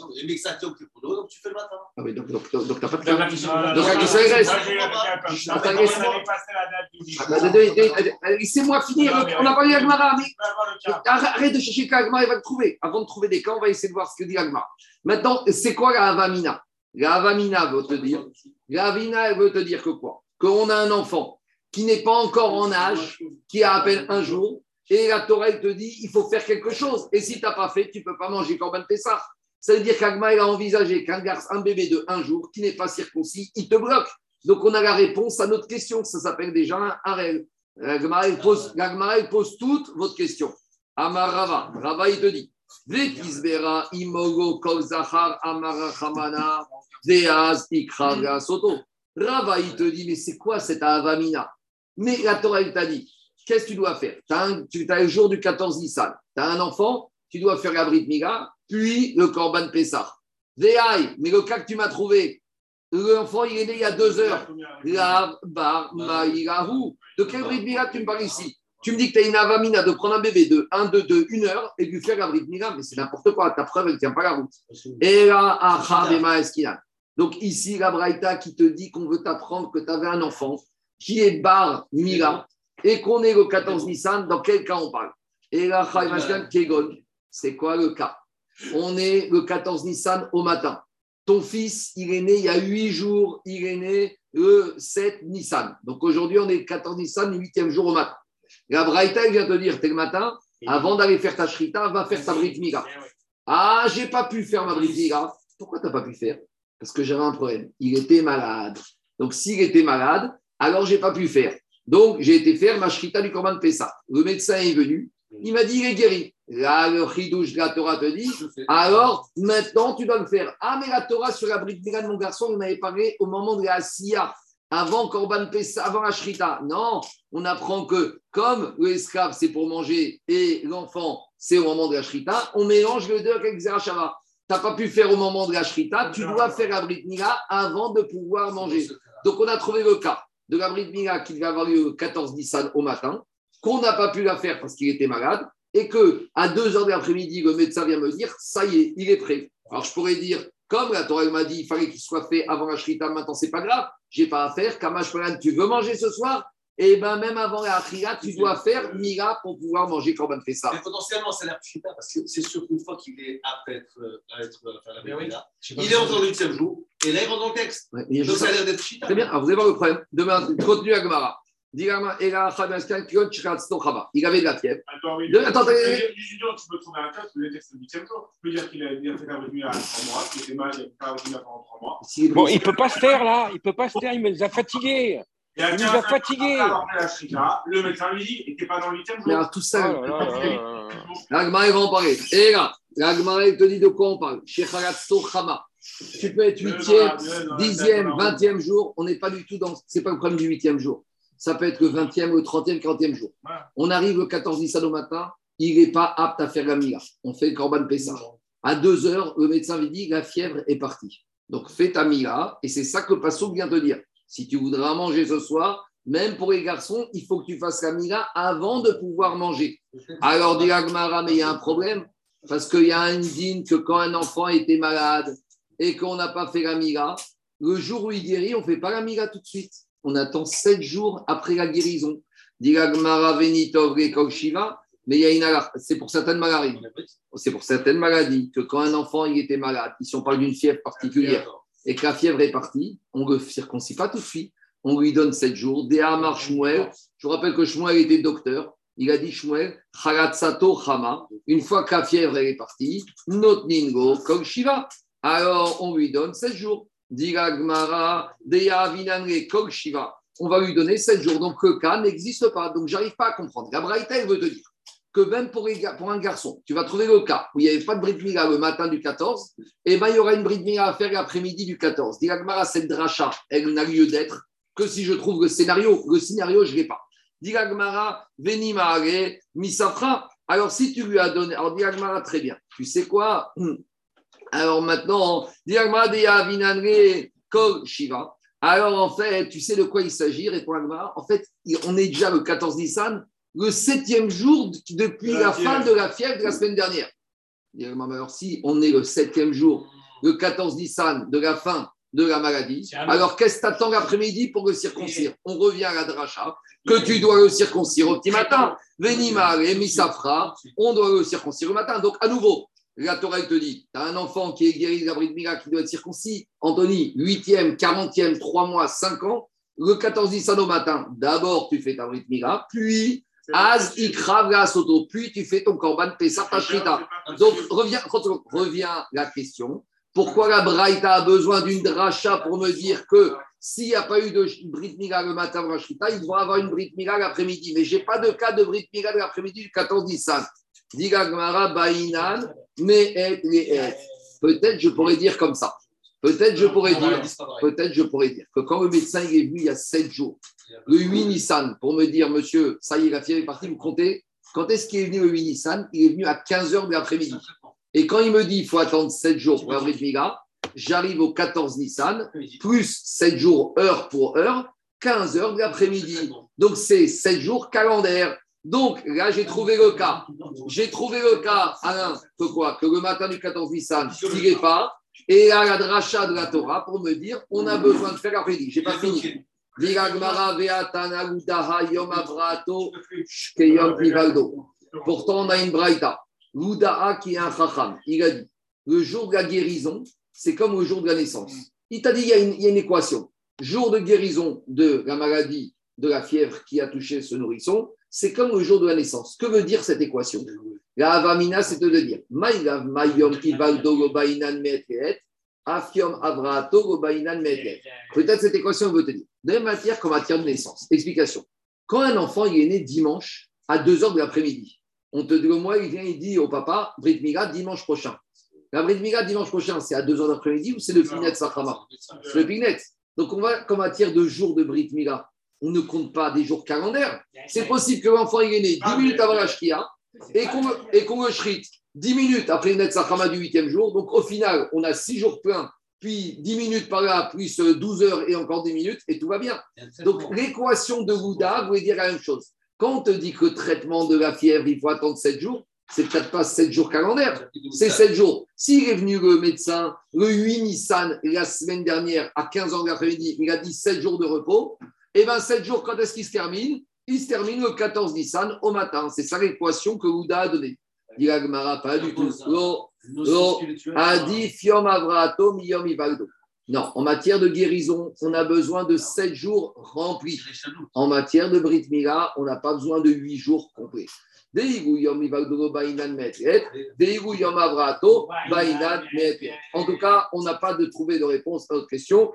non, Les mecs, ça te pour donc tu fais le matin. Ah, mais donc, donc, donc, donc, t'as pas de Donc, cas. la question Donc, la question, elle reste. Attends, Attends, on laisse-moi. avait passé la date du dix. Attends, attends, attends, attends, Laissez-moi finir. On a parlé d'Agmara, mais On va voir le cas. arrête de chercher qu'Agmara, il va le trouver. Avant de trouver des cas, on va essayer de voir ce que dit Agmara. Maintenant, c'est quoi la Avamina La Avamina veut te dire? La Avamina, elle veut te dire que quoi? Qu'on a un enfant qui n'est pas encore en âge, qui a à peine un jour, et la Torah, elle te dit, il faut faire quelque chose. Et si tu n'as pas fait, tu ne peux pas manger Corban Pessah. Ça veut dire qu'Agma, il a envisagé qu'un garçon, un bébé de un jour, qui n'est pas circoncis, il te bloque. Donc, on a la réponse à notre question. Ça s'appelle déjà un harel. La Gemara, elle pose, pose toute votre question. Amar Rava. Rava, il te dit, Vekizbera imogo kol zachar amara chamana veaz ikra veasoto. Rava, il te dit, mais c'est quoi cette avamina? Mais la Torah, t'a dit, qu'est-ce que tu dois faire? Tu as, le jour du 14 Nissan. Tu as un enfant, tu dois faire la Brit puis le Korban Pessah. Veaï, mais le cas que tu m'as trouvé, l'enfant, il est né il y a deux heures. Bar. De quel Brit tu me parles ici? Tu me dis que tu as une avamina de prendre un bébé de 1, 2, 2, 1 heure et lui faire la Mila, mais c'est n'importe quoi. Ta preuve, elle ne tient pas la route. Et là. Donc ici, la Braïta qui te dit qu'on veut t'apprendre que tu avais un enfant qui est bar Mila et qu'on est le 14 Nissan, dans quel cas on parle? Et là, Kegon, c'est quoi le cas? On est le 14 Nissan au matin. Ton fils, il est né il y a 8 jours, il est né le 7 Nissan. Donc aujourd'hui, on est le 14 Nissan, le 8e jour au matin. La Braïta, vient te dire, t'es le matin, avant d'aller faire ta shrita, va faire ta Brit Mila. Ah, j'ai pas pu faire ma Brit Mila. Pourquoi tu n'as pas pu faire? Parce que j'avais un problème. Il était malade. Donc, s'il était malade, alors j'ai pas pu faire. Donc, j'ai été faire ma shrita du Corban Pessah. Le médecin est venu. Il m'a dit, il est guéri. Là, le chidouche de la Torah te dit, alors maintenant tu dois le faire. Ah, mais la Torah sur la Mila de mon garçon, on avait parlé au moment de la Asiya, avant Corban Pessah, avant la shrita. Non, on apprend que comme l'esclave c'est pour manger et l'enfant c'est au moment de la shrita, on mélange les deux avec Zerachava. Tu n'as pas pu faire au moment de la shrita, tu dois faire la Brit Mila avant de pouvoir manger. Donc, on a trouvé le cas de la Brit Mila qui devait avoir lieu le 14 Nissan au matin, qu'on n'a pas pu la faire parce qu'il était malade, et que à 2 heures de l'après-midi, le médecin vient me dire ça y est, il est prêt. Alors je pourrais dire, comme la Torah m'a dit, il fallait qu'il soit fait avant la Shrita, maintenant c'est pas grave, j'ai pas à faire. Kamash Paran, tu veux manger ce soir? Et ben même avant la Achira, tu dois faire Mira pour pouvoir manger Korban Pessah. Mais potentiellement, c'est la pchita parce que c'est sûr qu'une fois qu'il est apte à être, à être à faire la Mais oui. Pas il est encore le huitième jour et là il rentre dans le texte. Ouais, Donc ça a l'air d'être pchita. Très bien, alors vous allez voir le problème. Demain, continue la Gemara. Il avait de la fièvre. Attends, oui. De- attends, attends, Tu peux trouver un cas, tu peux dire que c'est le huitième jour. Tu peux dire qu'il a il a fait la retenue à trois mois, qu'il était malade, il a fait la retenue pendant trois mois. S'il est Bon, il peut pas se taire là, il peut pas se taire, il nous a fatigués. Il a nous a 15 fatigués. Le médecin lui dit, et t'es pas dans le huitième Mais jour. tout ça, là là là là. la Gemara, il va en parler. Et là, la Gemara, il te dit de quoi on parle. Tu peux être huitième, dixième, vingtième jour. On n'est pas du tout dans. C'est pas le problème du huitième jour. Ça peut être le vingtième, le trentième, quarantième jour. On arrive le 14 Nissan au matin, il n'est pas apte à faire la Mila. On fait le Corban Pessah. À deux heures, le médecin lui dit la fièvre est partie. Donc fais ta Mila, et c'est ça que le Passo vient te dire. Si tu voudras manger ce soir, même pour les garçons, il faut que tu fasses la Mila avant de pouvoir manger. Alors, dit Agmara, mais il y a un problème, parce qu'il y a un digne que quand un enfant était malade et qu'on n'a pas fait la Mila, le jour où il guérit, on ne fait pas la Mila tout de suite. On attend sept jours après la guérison. Dit Agmara, Venitov, Shiva, mais il y a une. C'est pour certaines maladies. C'est pour certaines maladies que quand un enfant était malade, si on parle d'une fièvre particulière, et que la fièvre est partie, on ne le circoncis pas tout de suite. On lui donne sept jours. Déhamar Shmuel, je vous rappelle que Shmuel était docteur. Il a dit Shmuel, Charatsato Chama. Une fois que la fièvre est partie, Not Ningo Kol Shiva. Alors on lui donne sept jours. Dira Gmara, Deya Vinanre Kol Shiva. On va lui donner sept jours. Donc le cas n'existe pas. Donc j'arrive pas à comprendre. La Braïta, elle veut te dire que même pour, un garçon, tu vas trouver le cas où il n'y avait pas de Brit Mila le matin du 14, et ben il y aura une Brit Mila à faire l'après-midi du 14. Dit Gmara, cette dracha, elle n'a lieu d'être que si je trouve le scénario. Le scénario, je ne l'ai pas. Dit Gmara, Veni Misafra. Alors si tu lui as donné, alors dit Gmara, très bien. Tu sais quoi? Alors maintenant, dit Gmara, Deya Vinanre Kol Shiva. Alors en fait, tu sais de quoi il s'agit, répond Gmara. En fait, on est déjà le 14 Nissan, le septième jour depuis De la, la fin de la fièvre de la semaine dernière. Alors si on est le septième jour, le 14 Nissan de la fin de la maladie, alors qu'est-ce que t'attends l'après-midi pour le circoncire? On revient à la dracha, que tu dois le circoncire au petit matin. Venimar et Misafra, on doit le circoncire le matin. Donc, à nouveau, la Torah te dit tu as un enfant qui est guéri de la bride qui doit être circoncis. Anthony, 8e, 40e, 3 mois, 5 ans. Le 14 Nissan au matin, d'abord tu fais ta bride puis Az Ikrav Soto, puis tu fais ton Korban Pessah Tashrita. Donc, revient, revient la question. Pourquoi la Braïta a besoin d'une dracha pour me dire que s'il n'y a pas eu de Brit Mila le matin la Shrita, ils vont avoir une Brit Mila l'après-midi. Mais je n'ai pas de cas de Brit Mila l'après-midi du 14 Nissan. Diga Gmara Baïnan, mais et les et. Peut-être je pourrais dire comme ça. Peut-être je pourrais dire, peut-être je pourrais dire que quand le médecin est venu il y a 7 jours, le 8 Nissan, pour me dire, monsieur, ça y est, la fièvre est partie, vous comptez, quand est-ce qu'il est venu le 8 Nissan Il est venu à 15h de l'après-midi. Et quand il me dit qu'il faut attendre 7 jours pour Brit Mila, j'arrive au 14 Nissan, plus 7 jours heure pour heure, 15 heures de l'après-midi. Donc c'est 7 jours calendaire. Donc là, j'ai trouvé le cas. J'ai trouvé le cas, Alain, que quoi? Que le matin du 14 Nissan, il n'est pas. Et à la dracha de la Torah pour me dire, on a besoin de faire l'après-midi. J'ai pas fini. Pourtant, on a une braïta. Qui est un chacham. Il a dit, le jour de la guérison, c'est comme le jour de la naissance. Il t'a dit, il y, a une, il y a une équation. Jour de guérison de la maladie, de la fièvre qui a touché ce nourrisson, c'est comme le jour de la naissance. Que veut dire cette équation? La avamina, c'est de dire Maïlav mayom kivaldo gobainan metret, afiom avrato gobainan metret. Peut-être cette équation veut te dire. De la même matière qu'en matière de naissance. Explication. Quand un enfant il est né dimanche à 2 h de l'après-midi, on te dit, moi, il vient, il dit au papa, Brit Mila, dimanche prochain. La Brit Mila, dimanche prochain, c'est à 2 h d'après-midi ou c'est le Pinet Sakrama C'est le Pinet. Donc, on va, qu'en matière de jours de Brit Mila, on ne compte pas des jours calendaires. C'est possible que l'enfant il est né 10 minutes avant la Shkia et qu'on et qu'on le shrite 10 minutes après le Net Sakrama du 8e jour. Donc, au final, on a 6 jours pleins, puis 10 minutes par là, plus 12 heures et encore 10 minutes, et tout va bien. Donc, l'équation de Bouddha voulait dire la même chose. Quand on te dit que le traitement de la fièvre, il faut attendre 7 jours, c'est peut-être pas 7 jours calendaires, c'est 7 jours. S'il est venu le médecin le 8 Nissan la semaine dernière à 15 h de l'après-midi, il a dit 7 jours de repos, et bien 7 jours, quand est-ce qu'il se termine? Il se termine le 14 Nissan au matin. C'est ça l'équation que Ouda a donnée. Dit la Gemara, pas du tout. Non, en matière de guérison, on a besoin de 7 jours remplis. En matière de Brit Mila, on n'a pas besoin de 8 jours Metret. En tout cas, on n'a pas de trouvé de réponse à notre question.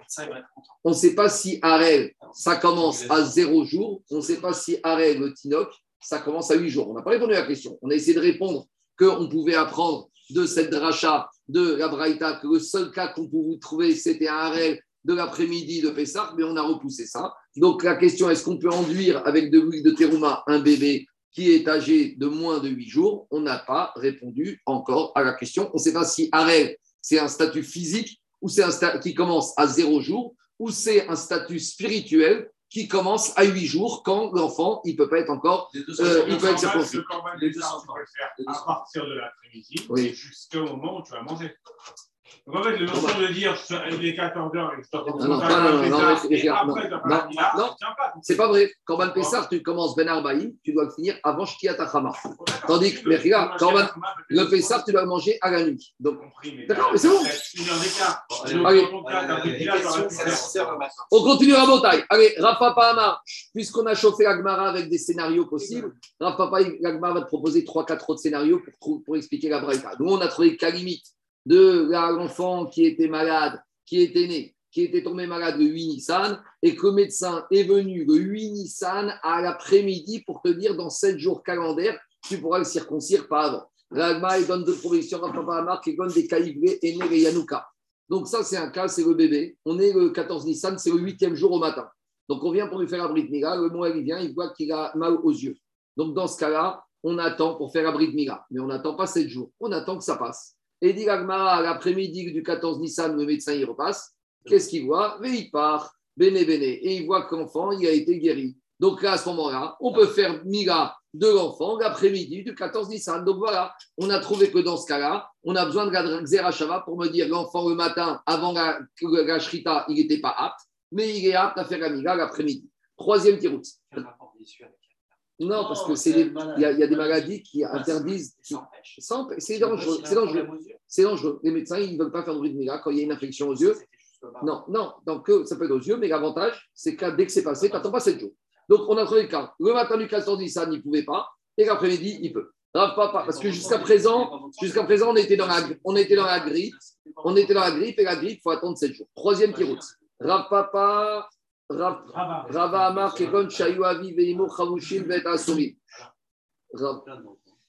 On ne sait pas si Arel, ça commence à 0 jours. On ne sait pas si Arel, le Tinoc, ça commence à 8 jours. On n'a pas répondu à la question. On a essayé de répondre qu'on pouvait apprendre de cette dracha de la Braïta, que le seul cas qu'on pouvait trouver, c'était un Arel de l'après-midi de Pessah, mais on a repoussé ça. Donc la question, est-ce qu'on peut enduire avec de l'huile de terouma un bébé qui est âgé de moins de 8 jours? On n'a pas répondu encore à la question. On ne sait pas si Arel, c'est un statut physique ou c'est un statut qui commence à 0 jours ou c'est un statut spirituel qui commence à 8 jours quand l'enfant, il ne peut pas être encore. Euh, il peut être circoncis. Le corban Les tu peux le faire à partir de l'après-midi Oui. jusqu'au moment où tu vas manger. Donc en fait, le notion de dire il est 14 heures non, non, à non. C'est pas vrai. Corban Pessar, tu commences Ben Arbaïm, tu dois le finir avant Shkiat Achama. Tandis que, mais Le Pessar, tu dois le manger à la nuit. Donc, D'accord, mais c'est bon. Une heure d'écart. Allez, Donc, allez. dans ton cas, t'as pris Les là, t'aurais questions, pu c'est à faire. 6 heures le matin. on continue à Botaï. Allez, Rafa Pahama, puisqu'on a chauffé l'Agmara avec des scénarios possibles, Rafa Pahama, va te proposer 3-4 autres scénarios pour, pour expliquer la Braïta. Nous, on a trouvé qu'à limite de l'enfant qui était malade, qui était né, qui était tombé malade le 8 Nissan, et que le médecin est venu le 8 Nissan à l'après-midi pour te dire dans 7 jours calendaires, tu pourras le circoncire, pas avant. L'Agmara, il donne deux propositions, Rafa Pahama, qui donne des calibrés et né les Yanouka. Donc ça, c'est un cas, c'est le bébé. On est le 14 Nissan, c'est le huitième jour au matin. Donc on vient pour lui faire la Brit Mila. Le mois, il vient, il voit qu'il a mal aux yeux. Donc dans ce cas-là, on attend pour faire la Brit Mila. Mais on n'attend pas sept jours. On attend que ça passe. Et dit l'Agmara, à l'après-midi du 14 Nissan, le médecin, il repasse. Qu'est-ce qu'il voit? Mais il part, béné, béné. Et il voit que l'enfant, il a été guéri. Donc là, à ce moment-là, on peut faire Mila de l'enfant l'après-midi du 14 Nissan. Donc voilà, on a trouvé que dans ce cas-là, on a besoin de la Xerashava pour me dire l'enfant le matin, avant la, Shrita, il n'était pas apte, mais il est apte à faire la Mila l'après-midi. Troisième tirout. Non, parce que c'est il y, a- il y a des maladies qui interdisent. Ça C'est dangereux. C'est dangereux. C'est dangereux. Les médecins, ils ne veulent pas faire de bruit de Mila quand il y a une infection aux yeux. Non, non, donc euh, ça peut être aux yeux, mais l'avantage, c'est que dès que c'est passé, tu n'attends pas 7 jours. Donc on a trouvé le cas. Le matin du 14 Nissan, il ne pouvait pas, et l'après-midi, il peut. Rav Papa, parce que jusqu'à présent, jusqu'à présent, on était dans la, on était dans la grippe, on était dans la grippe, et la grippe, il faut attendre 7 jours. Troisième tiroute. Rav Papa, Rava Amar, Kekon,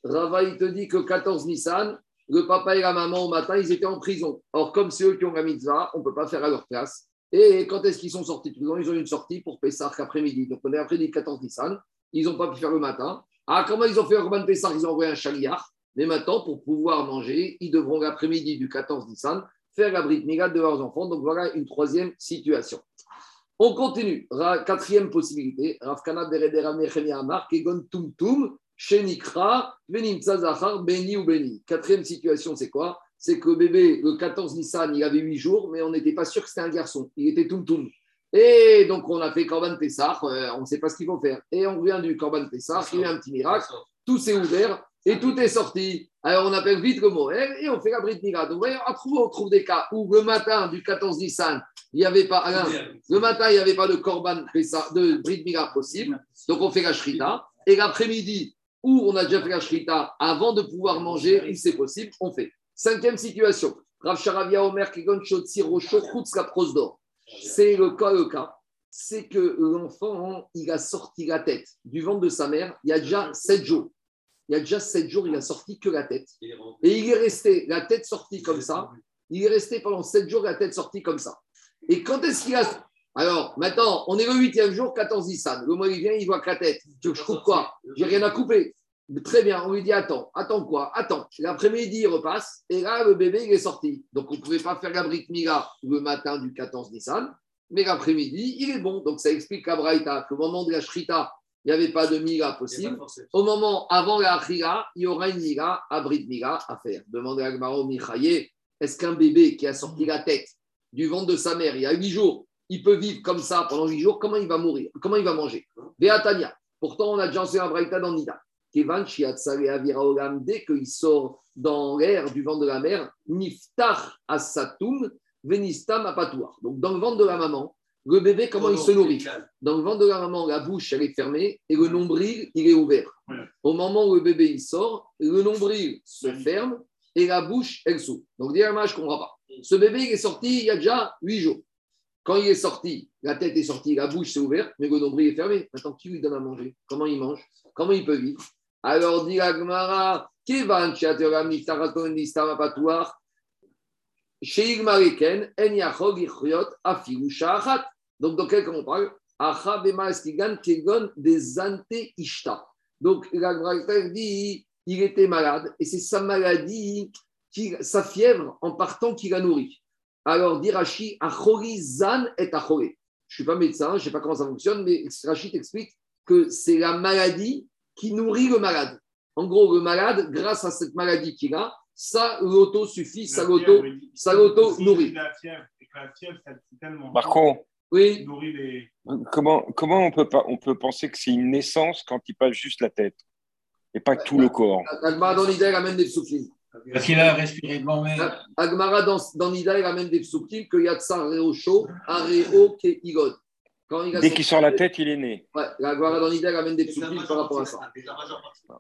Rava, il te dit que 14 Nissan, le papa et la maman au matin, ils étaient en prison. Or, comme c'est eux qui ont la mitzvah, on ne peut pas faire à leur place. Et quand est-ce qu'ils sont sortis de prison Ils ont eu une sortie pour Pessah après-midi. Donc, on est après-midi 14 Nissan. Ils n'ont pas pu faire le matin. Ah, comment ils ont fait Urban Pessah? Ils ont envoyé un chaliard. Mais maintenant, pour pouvoir manger, ils devront l'après-midi du 14 Nissan faire la Brit Mila de leurs enfants. Donc, voilà une troisième situation. On continue. Quatrième possibilité. Rafkana Nechemia Amar, Kegon Tum Tum, Shenikra, Venimtsa Zahar, Beni ou Beni. Quatrième situation, c'est quoi? C'est que bébé, le 14 Nissan, il avait 8 jours, mais on n'était pas sûr que c'était un garçon. Il était Tum Tum. Et donc, on a fait Corban Pessah, euh, on ne sait pas ce qu'il faut faire. Et on vient du Corban Pessah, il y a eu un petit miracle, tout s'est ouvert et tout est sorti. Alors, on appelle vite le et on fait la Brit Mila. Donc, voyez, on trouve, on trouve des cas où le matin du 14 Nissan, il n'y avait pas. Le matin, il n'y avait pas de Pessah, de Brit possible. Donc, on fait la shrita. Et l'après-midi, où on a déjà fait la shrita, avant de pouvoir manger, où c'est possible, on fait. Cinquième situation. D'or. C'est le cas, le cas. C'est que l'enfant, il a sorti la tête du ventre de sa mère il y a déjà sept jours. Il y a déjà sept jours, il a sorti que la tête. Et il est resté, la tête sortie comme ça. Il est resté pendant sept jours, la tête sortie comme ça. Et quand est-ce qu'il a. Alors, maintenant, on est le huitième jour, 14 Nissan. Le mois, il vient, il voit que la tête. Tu veux que je coupe quoi J'ai rien à couper. Très bien, on lui dit attends, attends quoi? Attends. L'après-midi, il repasse. Et là, le bébé, il est sorti. Donc, on ne pouvait pas faire la brique Mila le matin du 14 Nissan. Mais l'après-midi, il est bon. Donc, ça explique à Braïta qu'au moment de la Shrita, il n'y avait pas de Mila possible. Au moment avant la Achira, il y aura une Mila, à Brit Mila à faire. Demandez à Gmaro Michaye, est-ce qu'un bébé qui a sorti la tête du ventre de sa mère il y a huit jours, il peut vivre comme ça pendant huit jours? Comment il va mourir? Comment il va manger? Beatania. Pourtant, on a déjà enseigné un Braïta dans Nida. Kevan Shiatsale Avira Olam, dès qu'il sort dans l'air du ventre de la mère, Niftar Asatum, Venistam Apatoir. Donc, dans le ventre de la maman, le bébé, comment il se nourrit Dans le ventre de la maman, la bouche, elle est fermée et le nombril, il est ouvert. Ouais. Au moment où le bébé il sort, le nombril se ferme et la bouche, elle s'ouvre. Donc, directement, je ne comprends pas. Ce bébé, il est sorti il y a déjà huit jours. Quand il est sorti, la tête est sortie, la bouche s'est ouverte, mais le nombril est fermé. Maintenant, qui lui donne à manger? Comment il mange? Comment il peut vivre? Alors, dit la Gemara, Kevan En Yachog Ichriot. Donc, dans quel cas on parle? Acha Eskigan Kegon. Donc, la dit il était malade et c'est sa maladie, sa fièvre en partant qui l'a nourri. Alors, dit Rashi, Zan et Achori. Je ne suis pas médecin, je ne sais pas comment ça fonctionne, mais Rashi t'explique que c'est la maladie qui nourrit le malade. En gros, le malade, grâce à cette maladie qu'il a, ça l'auto suffit, ça La l'auto. fièvre, il- ça l'auto si nourrit. il a La fièvre, et que la fièvre, ça c'est tellement. Marco, Oui, nourrit les. comment, comment on, peut pas, on peut penser que c'est une naissance quand il passe juste la tête et pas tout le corps? Agmara dans l'idée, elle amène des psoukim. Parce qu'il a respiré devant, mais. Agmara dans, dans l'idée, elle amène des psoukim que Yatsa Reo Sho, Areo Ke Igod. Il Dès qu'il sort la tête, il est né. Ouais, la Gemara dans l'idée, elle amène des majeure par rapport à ça. partie.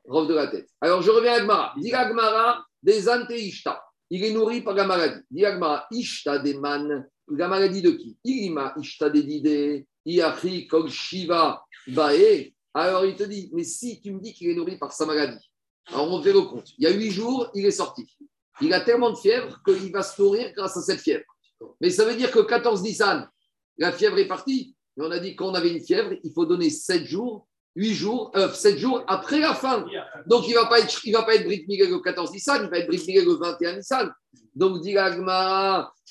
Rove de la tête. Alors, je reviens à Agmara. Dit Agmara des ante ishta. Il est nourri par la maladie. Dit Agmara, ishta des man. La maladie de qui? Ilima ishta des dide. Iachi kol shiva bae. Alors, il te dit, mais si tu me dis qu'il est nourri par sa maladie, alors on fait le compte. Il y a huit jours, il est sorti. Il a tellement de fièvre qu'il va se nourrir grâce à cette fièvre. Mais ça veut dire que 14 Nissan, la fièvre est partie. Mais on a dit qu'on avait une fièvre, il faut donner 7 jours, 8 jours, euh, 7 jours après la fin. Donc, il ne va pas être, il va pas être Brit Miguel le 14 Nissan, il va être Brit Miguel le 21 Nissan. Donc, dit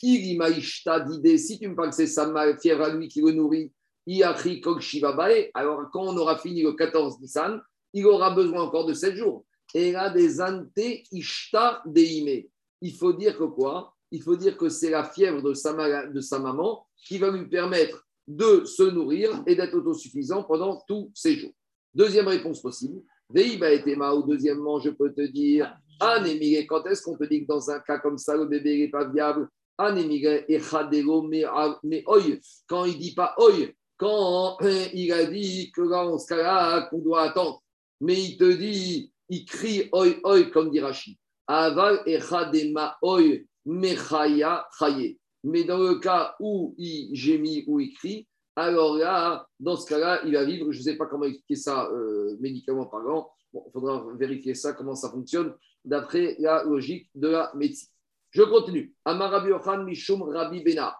d'idée, si tu me parles que c'est sa fièvre à lui qui le nourrit, Iachi Kog Shiva Bae, alors quand on aura fini le 14 Nissan, il aura besoin encore de 7 jours. Et là, des ante ishta deime. Il faut dire que quoi? Il faut dire que c'est la fièvre de sa, de sa maman qui va lui permettre de se nourrir et d'être autosuffisant pendant tous ces jours. Deuxième réponse possible. Veiba et ou deuxièmement, je peux te dire, Anémigé, quand est-ce qu'on te dit que dans un cas comme ça, le bébé n'est pas viable? Anémigé, Echadero, mais mais oi, quand il dit pas oi, quand il a dit que en ce cas-là, qu'on doit attendre, mais il te dit, il crie oi, oi, comme dit Rachid. Aval, Echadema, oi, Mechaya, Chaye. Mais dans le cas où il gémit, où il crie, alors là, dans ce cas-là, il va vivre. Je ne sais pas comment expliquer ça euh, médicalement parlant. Il faudra vérifier ça, comment ça fonctionne, d'après la logique de la médecine. Je continue. Amarabi Ochan Mishum Rabbi Bena.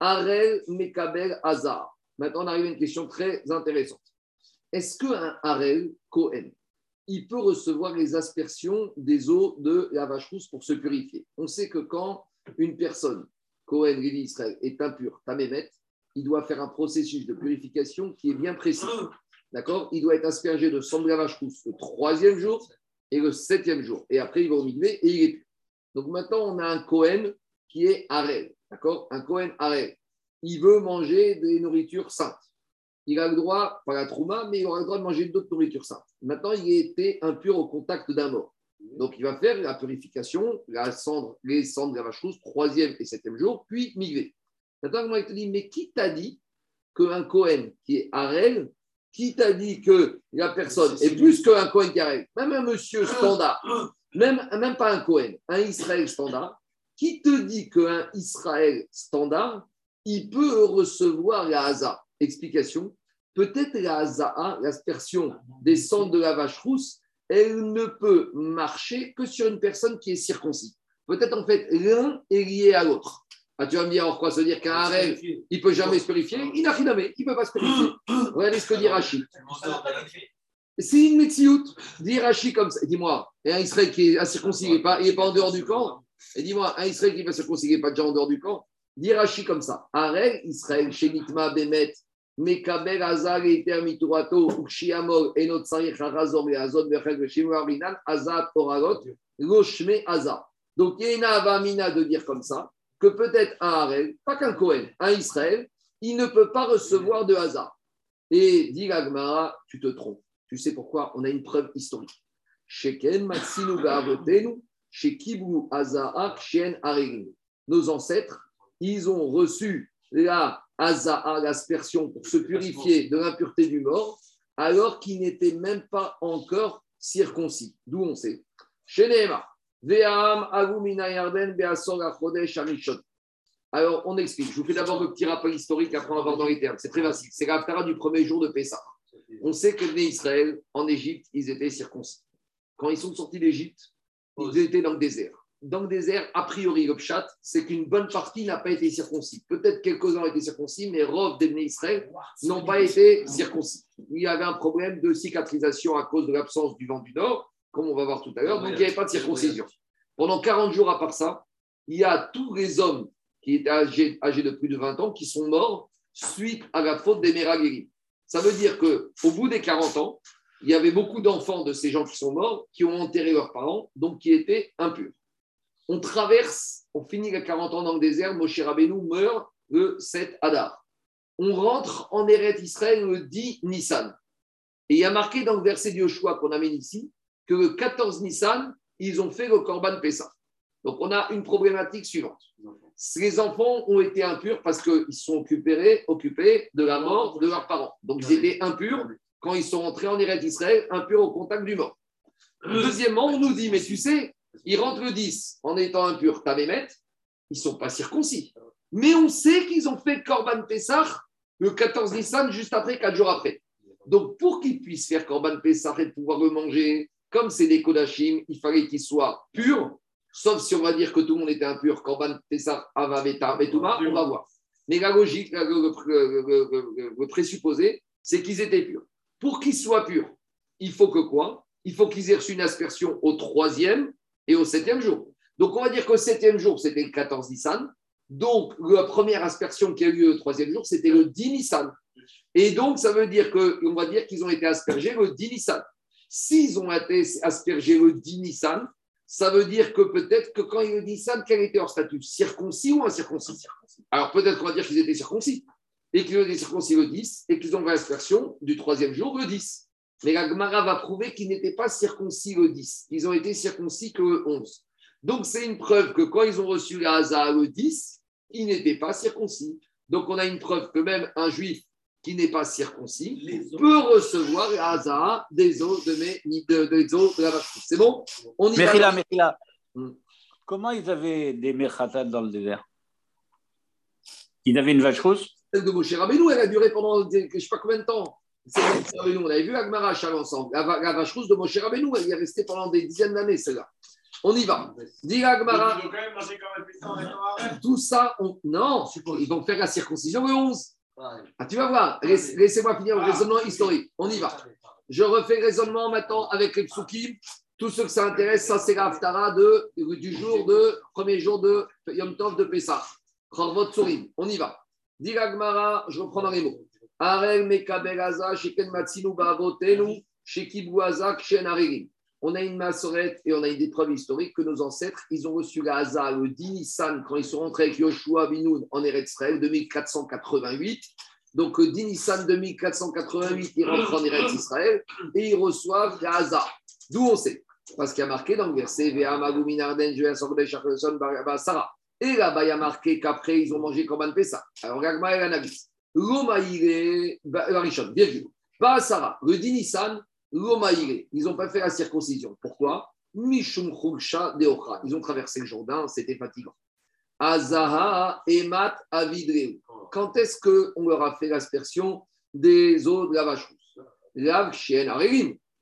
Arel Mekabel Hazar. Maintenant, on arrive à une question très intéressante. Est-ce qu'un Arel Cohen, il peut recevoir les aspersions des eaux de la vache rousse pour se purifier? On sait que quand une personne, Cohen, Lévi Israël, est impure, Tamémet, il doit faire un processus de purification qui est bien précis. D'accord? Il doit être aspergé de sang de la vache le troisième jour et le septième jour. Et après, il va au migvé et il est pur. Donc maintenant, on a un Cohen qui est Arel. D'accord? Un Cohen Arel. Il veut manger des nourritures saintes. Il a le droit, pas la trouma, mais il aura le droit de manger d'autres nourritures saintes. Maintenant, il a été impur au contact d'un mort. Donc, il va faire la purification, la cendre, les cendres de la vache rousse, troisième et septième jour, puis migvé. Maintenant, moi, il te dit, mais qui t'a dit qu'un Cohen qui est Harel, qui t'a dit que la personne est plus qu'un Cohen qui est Harel? Même un monsieur standard, même, même pas un Cohen, un Israël standard, qui te dit qu'un Israël standard, il peut recevoir la Haza? Explication. Peut-être la Haza, l'aspersion des cendres de la vache rousse, elle ne peut marcher que sur une personne qui est circoncis. Peut-être en fait l'un est lié à l'autre. Ah, tu vas me dire, alors quoi se dire qu'un Harel, il ne peut jamais se purifier? Il n'a rien il ne peut pas se purifier. Regardez ce que dit Rachid. C'est une Metsiout, dit Rachid comme ça. Dis-moi, un Israël qui est incirconcis, il n'est pas, en dehors du camp? Et dis-moi, un Israël qui circoncis, il n'est pas déjà en dehors du camp? Dit Rachid comme ça. Harel, Israël, Shenitma, Bemet, Mekabel Azar et Termiturato, Ukshiamol, et notre Sarich Harazor et Azot, Bechel, Shimarinan, Azat, Oragot, Loshme Azar. Donc, il y a une avamina de dire comme ça que peut-être un Harel, pas qu'un Cohen, un Israël, il ne peut pas recevoir de hasard. Et dit Gagmara, tu te trompes. Tu sais pourquoi? On a une preuve historique. Sheken Matsinu Ba'avotenu, Shekibu Azaa, Shen Aregin. Nos ancêtres, ils ont reçu la Azaa, l'aspersion, pour se purifier de l'impureté du mort, alors qu'ils n'étaient même pas encore circoncis. D'où on sait. Arishon. Alors, on explique. Je vous fais d'abord le petit rappel historique, après on va voir dans les termes. C'est très facile. C'est l'Aftara du premier jour de Pessah. On sait que les Israël, en Égypte, ils étaient circoncis. Quand ils sont sortis d'Égypte, ils étaient dans le désert. Dans le désert, a priori, le pshat, c'est qu'une bonne partie n'a pas été circoncis. Peut-être quelques-uns ont été circoncis, mais Rov des Israël n'ont pas été circoncis. Il y avait un problème de cicatrisation à cause de l'absence du vent du nord, comme on va voir tout à l'heure, donc il n'y avait pas de circoncision. Pendant 40 jours, à part ça, il y a tous les hommes qui étaient âgés, âgés de plus de 20 ans qui sont morts suite à la faute des Meragérim. Ça veut dire qu'au bout des 40 ans, il y avait beaucoup d'enfants de ces gens qui sont morts qui ont enterré leurs parents, donc qui étaient impurs. On traverse, on finit les 40 ans dans le désert, Moshe Rabbeinu meurt le 7 Adar. On rentre en Eret Israël le 10 Nissan. Et il y a marqué dans le verset du Yoshua qu'on amène ici que le 14 Nissan, ils ont fait le Korban Pessah. Donc on a une problématique suivante. Les enfants ont été impurs parce qu'ils sont occupés, occupés de la mort de leurs parents. Donc ils étaient impurs quand ils sont entrés en Eret Israël, impurs au contact du mort. Deuxièmement, on nous dit, mais tu sais, ils rentrent le 10 en étant impurs, Tamémet, ils ne sont pas circoncis. Mais on sait qu'ils ont fait Korban Pessah le 14 Nissan, juste après, 4 jours après. Donc pour qu'ils puissent faire Korban Pessah et pouvoir le manger, comme c'est des Kodachim, il fallait qu'ils soient purs Sauf si on va dire que tout le monde était impur, Korban Pessah Avaveta Betuma, on va voir. Mais la logique, le présupposé, c'est qu'ils étaient purs. Pour qu'ils soient purs, il faut que quoi? Il faut qu'ils aient reçu une aspersion au troisième et au septième jour. Donc on va dire qu'au septième jour, c'était le 14 Nissan. Donc la première aspersion qui a eu lieu le troisième jour, c'était le 10 Nissan. Et donc ça veut dire qu'on va dire qu'ils ont été aspergés le 10 Nissan. S'ils ont été aspergés le 10 Nissan, ça veut dire que peut-être que quand il dit ça, quel était leur statut? Circoncis ou incirconcis? Alors peut-être qu'on va dire qu'ils étaient circoncis et qu'ils étaient circoncis le 10 et qu'ils ont l'aspersion du troisième jour le 10. Mais la Gemara va prouver qu'ils n'étaient pas circoncis le 10, qu'ils ont été circoncis que le 11. Donc c'est une preuve que quand ils ont reçu la Haza le 10, ils n'étaient pas circoncis. Donc on a une preuve que même un juif qui n'est pas circoncis peut recevoir la Haza des os de, mes, de, des os de la vache. C'est bon? On y va. Hmm. Comment ils avaient des mechatat dans le désert? Ils avaient une vache rousse? Celle de Moshe Rabbeinu, elle a duré pendant je ne sais pas combien de temps. On avait vu Agmara ensemble. La, la, vache rousse de Moshe Rabbeinu, elle est restée pendant des dizaines d'années, celle-là. On y va. Dis Agmara. Tout ça, on... non, ils vont faire la circoncision le 11. Ah, tu vas voir, laissez-moi finir le raisonnement historique. On y va. Je refais le raisonnement maintenant avec les psukim. Tout ce que ça intéresse, ça c'est l'Aftara de, du jour de, premier jour de Yom Tov de Pessah. On y va. Diragmara, je reprends dans les mots. On a une massorette et on a des preuves historiques que nos ancêtres, ils ont reçu la Haza le 10 Nissan quand ils sont rentrés avec Yoshua Binoun en Eretz Israël 2488. Donc, le 10 Nissan 2488, ils rentrent en Eretz Israël et ils reçoivent la Haza. D'où on sait Parce qu'il y a marqué dans le verset. Et là-bas, il y a marqué qu'après, ils ont mangé Korban Pessa. Alors, Gagma et L'Omaïre, Barishon, virgule. Sarah, le 10 Nissan, ils n'ont pas fait la circoncision. Pourquoi? Mishum Deocha. Ils ont traversé le Jourdain, c'était fatigant. Azaha Emat Avidreu. Quand est-ce qu'on leur a fait l'aspersion des eaux de la vache rousse? Lav Chien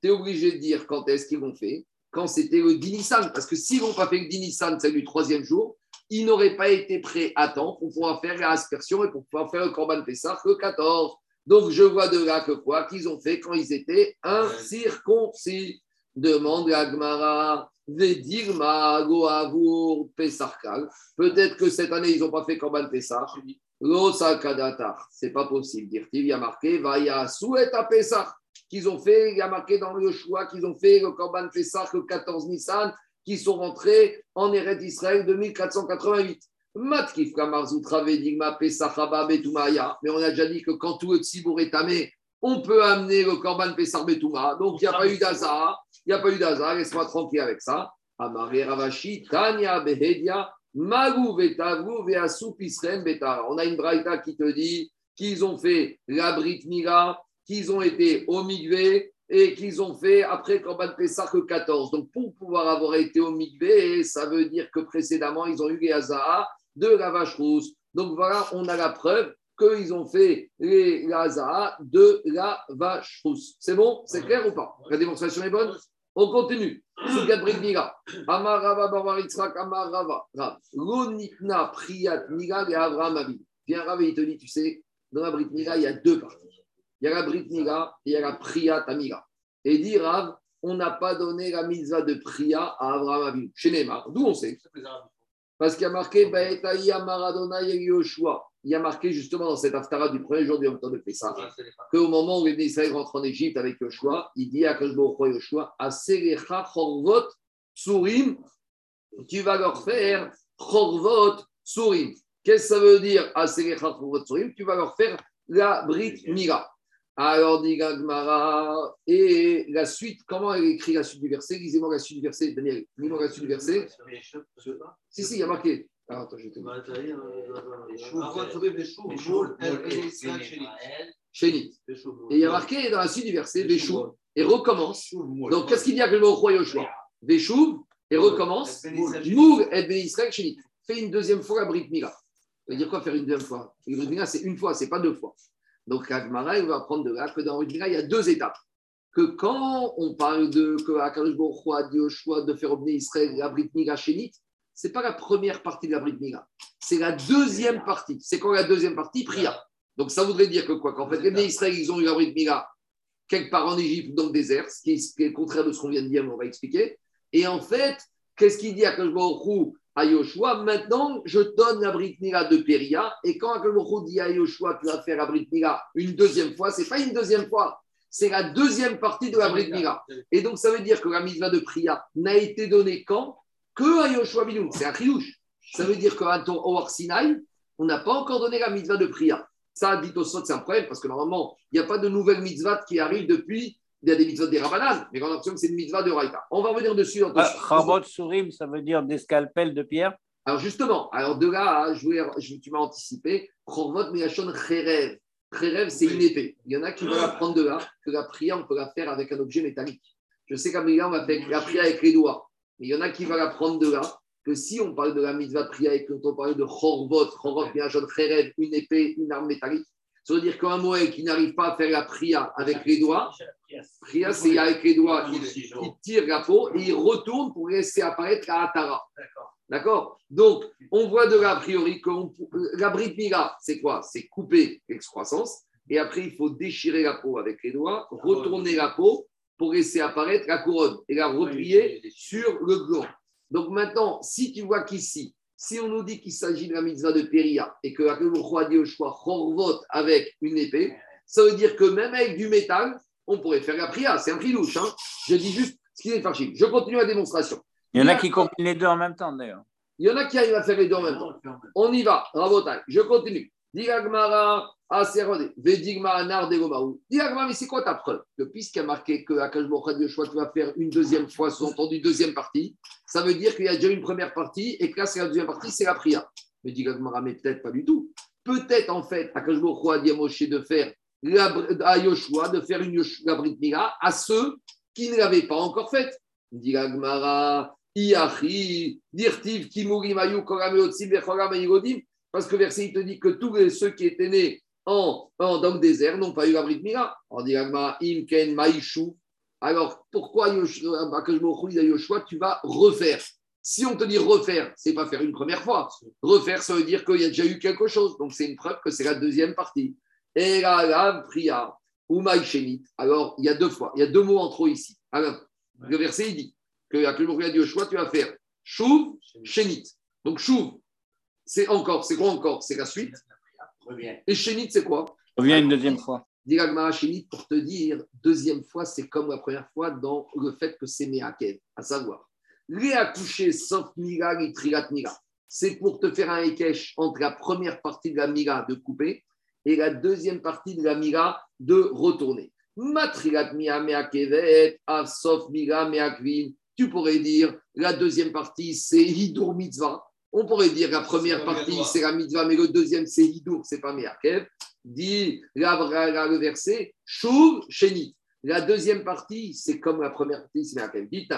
Tu es obligé de dire quand est-ce qu'ils l'ont fait Quand c'était le Dinissan. Parce que s'ils n'ont pas fait le Dinissan, c'est du troisième jour, ils n'auraient pas été prêts à temps pour pouvoir faire l'aspersion et pour pouvoir faire le Corban Pessah le 14. Donc, je vois de là que quoi Qu'ils ont fait quand ils étaient incirconcis. Demande à Gmara, Vedirma, Goavour, Pesarkal. Peut-être que cette année, ils n'ont pas fait Korban Pessah. L'osakadatar, c'est pas possible. Dire, il y a marqué, Vaya souhait à Pessah, qu'ils ont fait, il y a marqué dans le choix qu'ils ont fait le Korban Pessah le 14 Nissan, qui sont rentrés en Eret d'Israël de 1488. Matkif Kamarzoutra Vedigma Pessah Haba Betumaya. Mais on a déjà dit que quand tout le Tzibour est tamé, on peut amener le Korban Pessah Betuma. Donc il n'y a pas eu d'hasard. Il n'y a pas eu d'hasard. Laisse-moi tranquille avec ça. Amare Ravashi, Tanya Behedia, Magou Veasu Pisren Betara. On a une braïta qui te dit qu'ils ont fait la Brit Mila, qu'ils ont été au et qu'ils ont fait après Korban Pessah que 14. Donc pour pouvoir avoir été au Migvé, ça veut dire que précédemment ils ont eu les Hazara de la vache rousse. Donc voilà, on a la preuve qu'ils ont fait les Hazara de la vache rousse. C'est bon? C'est clair ou pas? La démonstration est bonne? On continue. Amarava Bavaritzrak Amarava. L'onitna Priat Mila et Avraham Abid. Viens Rav et il te dit, tu sais, dans la Brit Mila, il y a deux parties. Il y a la Brit Mila et il y a la Priat Amila. Et dit Rav, on n'a pas donné la mitzvah de Priya à Avraham Abid. Chez Neymar. D'où on sait Parce qu'il y a marqué Maradona Yoshua. Il y a marqué justement dans cette haftara du premier jour du Yom de Pessah qu'au moment où les Israël rentrent en Égypte avec Yoshua, il dit à Kajbo Yoshua Aselecha Chorvot Surim, tu vas leur faire Chorvot Surim. Qu'est-ce que ça veut dire Aselecha Chorvot Surim Tu vas leur faire la Brit Mila. Alors, dit Gagmara, et la suite, comment elle écrit la suite du verset? Lisez-moi la suite du verset, Daniel, lisez-moi la suite du verset. Si, si, il y a marqué. Alors, attends, je vais te Chénit. Et il y a marqué dans la suite du verset, Véchou, et recommence. Donc, qu'est-ce qu'il y a que le mot roi Yoshua? Véchou, et recommence. Mour et Ben Israël, Chénit. Fais une deuxième fois la Brit Mila. Ça veut dire quoi faire une deuxième fois? La Mila, c'est une fois, c'est pas deux fois. Donc, Agmara, il va apprendre de là que dans Mila, il y a deux étapes. Que quand on parle de que Akadosh Baruch au choix de faire revenir Israël la Brit Mila Chénit, ce n'est pas la première partie de la Brit c'est la deuxième partie. C'est quand la deuxième partie Priya. Donc ça voudrait dire que quoi? Qu'en fait, les Israël, ils ont eu la Brit quelque part en Égypte, dans le désert, ce qui est, ce qui est le contraire de ce qu'on vient de dire, mais on va expliquer. Et en fait, qu'est-ce qu'il dit à Baruch à Yoshua Maintenant, je donne la Brit Mila de Péria, et quand Baruch dit à Yoshua, tu vas faire la Brit Mila une deuxième fois, c'est pas une deuxième fois, c'est la deuxième partie de la Brit Mila. Et donc, ça veut dire que la mitzvah de Priya n'a été donnée quand? Que à Yoshua Binoum. C'est un triouche. Ça veut dire qu'à Or Sinai, on n'a pas encore donné la mitzvah de prière. Ça, dit au c'est un problème parce que normalement, il n'y a pas de nouvelle mitzvah qui arrive depuis. Il y a des mitzvahs des Rabanan, mais on a l'impression que c'est une mitzvah de Raïta. On va revenir dessus. Dans ah, Sourim, ça veut dire des scalpels de pierre Alors justement, alors de là, je voulais, je, tu m'as anticipé. Chorvot Miyashon Cherev. Cherev, c'est une épée. Il y en a qui veulent apprendre de là que la prière, on peut la faire avec un objet métallique. Je sais qu'à on va faire la prière avec les doigts. Mais il y en a qui vont apprendre de là que si on parle de la mitzvah de prière et qu'on parle de chorvot, chorvot, jaune kherev, une épée, une arme métallique, ça veut dire qu'un Moël qui n'arrive pas à faire la prière avec les doigts, prière c'est avec les doigts, il, tire la peau et il retourne pour laisser apparaître la hatara. D'accord. Donc, on voit de là, a priori, que la brit mila, c'est quoi? C'est couper l'excroissance et après, il faut déchirer la peau avec les doigts, retourner la peau pour laisser apparaître la couronne et la replier sur le gland. Donc maintenant, si tu vois qu'ici, si on nous dit qu'il s'agit de la mitzvah de Péria et que le roi dit au choix vote avec une épée, ça veut dire que même avec du métal, on pourrait faire la prière. C'est un prix louche. Hein. Je dis juste ce qui est farci. Je continue la démonstration. Il y en a qui combinent les deux en même temps d'ailleurs. Il y en a qui arrivent à faire les deux en même temps. On y va, Rabotai. Je continue. Digagmara, Aserode, Vedigma, Nar, Degomaou. Digagmara, mais c'est quoi ta preuve? Que puisqu'il y a marqué que Akashbokha de choix, tu vas faire une deuxième fois, sous-entendu deuxième partie, ça veut dire qu'il y a déjà une première partie et que là, c'est la deuxième partie, c'est la prière. Mais Digagmara, mais peut-être pas du tout. Peut-être en fait, Akashbokha a dit à Moshe de faire à Yoshua, de faire une la Brit Mila à ceux qui ne l'avaient pas encore faite. Digagmara, Iachi, Dirtiv, Kimuri, Mayu, Korameotsim, Bechorameyigodim. Parce que verset, il te dit que tous ceux qui étaient nés en, dans le désert n'ont pas eu la Brit Mila. On dit Imken, Maïchou. Alors, pourquoi Yoshua, tu vas refaire Si on te dit refaire, c'est pas faire une première fois. Refaire, ça veut dire qu'il y a déjà eu quelque chose. Donc, c'est une preuve que c'est la deuxième partie. Et la priya, ou Maïchénit. Alors, il y a deux fois, il y a deux mots en trop ici. Alors, le verset, il dit que Yoshua, tu vas faire Chouv, Chénit. Donc, Chouv, c'est encore, c'est quoi encore? C'est la suite? Reviens. Et Chénit, c'est quoi? Reviens une deuxième fois. Dit Chénit pour te dire, deuxième fois, c'est comme la première fois dans le fait que c'est Meakev, à savoir, accouchés sauf Mira, les Trilat Mira. C'est pour te faire un Ekech entre la première partie de la Mira de couper et la deuxième partie de la Mira de retourner. Matrilat Mira Meakevet, Sauf Mira Meakvin. Tu pourrais dire, la deuxième partie, c'est Hidur Mitzvah. On pourrait dire la première partie, c'est la mitzvah, mais le deuxième, c'est Hidur, c'est pas Meakev. Dit là, le verset, Shuv Shenit. La deuxième partie, c'est comme la première partie, c'est Meakev. Dit,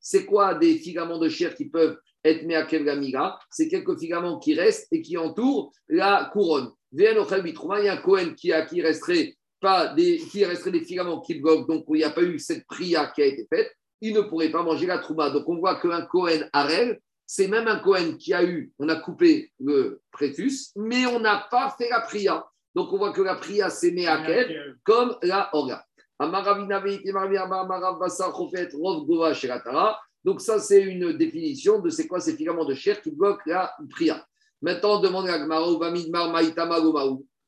c'est quoi des filaments de chair qui peuvent être Meakev Gamiga C'est quelques filaments qui restent et qui entourent la couronne. Il y a un Cohen qui, qui resterait pas des, qui resterait des filaments qui bloquent, donc il n'y a pas eu cette prière qui a été faite, il ne pourrait pas manger la trouma. Donc on voit qu'un Cohen Arel, c'est même un Cohen qui a eu, on a coupé le prétus, mais on n'a pas fait la prière. Donc on voit que la prière c'est Meakev comme la Orga. Donc ça c'est une définition de c'est quoi ces filaments de chair qui bloquent la prière. Maintenant on demande à Gmaro,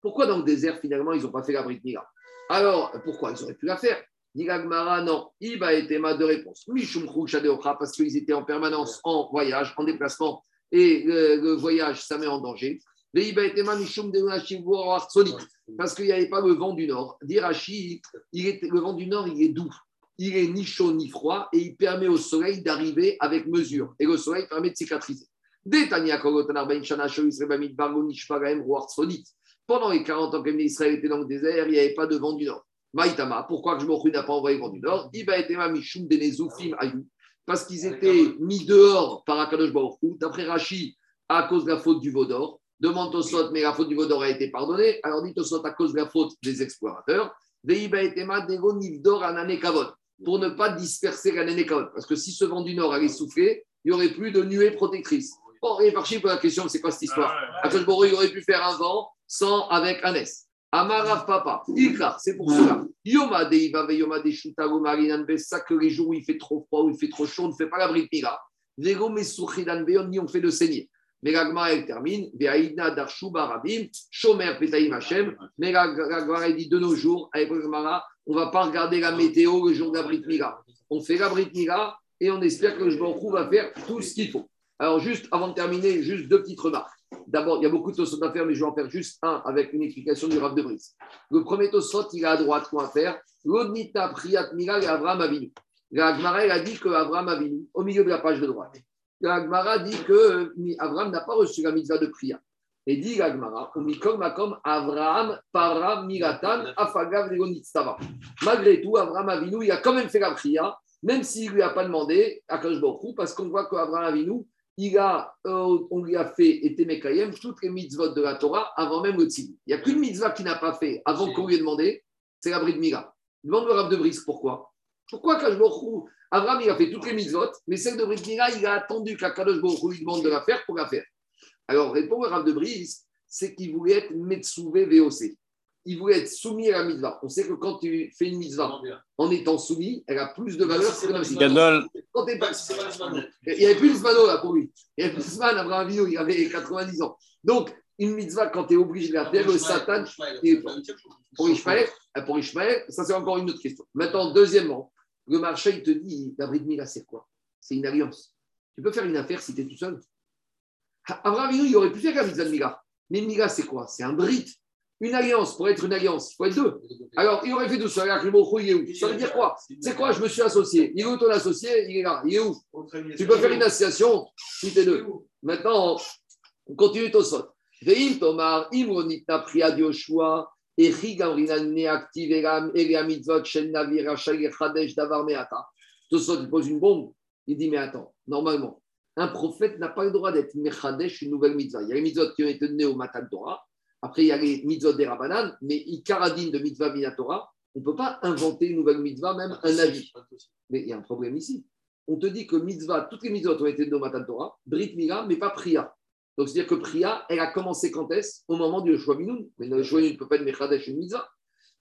pourquoi dans le désert finalement ils n'ont pas fait la Brit Mila Alors pourquoi? Ils auraient pu la faire Dit non, il va être ma de réponse. Mishum parce qu'ils étaient en permanence en voyage, en déplacement, et le, le voyage, ça met en danger. Parce qu'il n'y avait pas le vent du nord. Dirachi, le vent du nord, il est doux. Il est ni chaud ni froid et il permet au soleil d'arriver avec mesure. Et le soleil permet de cicatriser. Pendant les 40 ans que Israël était dans le désert, il n'y avait pas de vent du nord. Maïtama, pourquoi que je n'a pas envoyé le vent du nord? Parce qu'ils étaient mis dehors par Akadosh Baruch D'après Rachi, à cause de la faute du veau d'or. Demande Tosot, mais la faute du veau d'or a été pardonnée. Alors dit Tosot à cause de la faute des explorateurs. Pour ne pas disperser la Kavod. Parce que si ce vent du nord allait souffler, il n'y aurait plus de nuée protectrice. Bon, et par pour la question, c'est quoi cette histoire? Akadosh Baruch il aurait pu faire un vent sans avec un S. Amarav Papa, Ikra, c'est pour cela. Yoma de Iba Yoma de Shutago Marinan Bessa, que les jours où il fait trop froid, où il fait trop chaud, on ne fait pas la bride Mira. Vego Mesuchidan Beon, ni on fait le saigner. Mais l'agma, elle termine. Veaïdna Darshu Barabim, Shomer Petaim Hashem. Mais elle dit de nos jours, avec l'agma, on ne va pas regarder la météo le jour de la. On fait la Mira et on espère que le Jbancou va faire tout ce qu'il faut. Alors, juste avant de terminer, juste deux petites remarques. D'abord, il y a beaucoup de tosot à faire, mais je vais en faire juste un avec une explication du Rav de Brice. Le premier tosot, il a à droite quoi à faire L'odnita priat mira et Avram Avinu. La Gemara, a dit que Avinu, au milieu de la page de droite, la dit que euh, Avram n'a pas reçu la mitzvah de prière. Et dit la Gemara, makom Avram para miratan afagav Malgré tout, Avram Avinu, il a quand même fait la prière, même s'il ne lui a pas demandé à Kosh parce qu'on voit qu'Avram Avinu, il a, euh, on lui a fait et Temekayem toutes les mitzvot de la Torah avant même le tzibou. Il n'y a qu'une mitzvah qu'il n'a pas fait avant qu'on lui ait demandé, c'est la bride Mira. Demande le Rav de Brice pourquoi? Pourquoi Kadosh Abraham, il a fait toutes les mitzvot, mais celle de bride Mira, il a attendu qu'Akadosh Baruch lui demande de la faire pour la faire. Alors, répond le Rav de Brice, c'est qu'il voulait être Metsouvé VOC il voulait être soumis à la mitzvah. On sait que quand tu fais une mitzvah en étant soumis, elle a plus de valeur que la mitzvah. Quand pas... Il n'y avait plus de Zvano là pour lui. Il n'y avait plus de Abraham Avinu, il avait 90 ans. Donc, une mitzvah, quand tu es obligé de la faire, le Satan, pour Ishmael, pour Ishmael, ça c'est encore une autre question. Maintenant, deuxièmement, le marché, il te dit, la bride Mila, c'est quoi? C'est une alliance. Tu peux faire une affaire si tu es tout seul. Abraham Avinu, il aurait pu faire la mitzvah de Mila. Mais Mila, c'est quoi? C'est un bride. Une alliance, pour être une alliance, il faut être deux. Alors, il aurait fait tout ça. il est où? Ça veut dire quoi? C'est quoi? Je me suis associé. Il est où ton associé? Il est là. Il est où? Tu peux faire une association si tu es deux. Maintenant, on continue ton sot. Veim Tomar, Imronitna Priad Yoshua, Echi Gamrinan Neaktiv Elia Mitzvot Shen Rachel Davar Meata. Tosot, il pose une bombe. Il dit Mais attends, normalement, un prophète n'a pas le droit d'être Mechadesh, une nouvelle mitzvah. Il y a les mitzvot qui ont été données au Matan Torah. Après, il y a les mitzvot des Rabbanan, mais Ikaradine de mitzvah Minatora, on ne peut pas inventer une nouvelle mitzvah, même un avis. Mais il y a un problème ici. On te dit que mitzvah, toutes les mitzvot ont été données au Matan Torah, Brit Mila, mais pas Priya. Donc, c'est-à-dire que Priya, elle a commencé quand est-ce? Au moment du Yoshua Binoun. Mais le Yoshua ne peut pas être Mechadesh une mitzvah.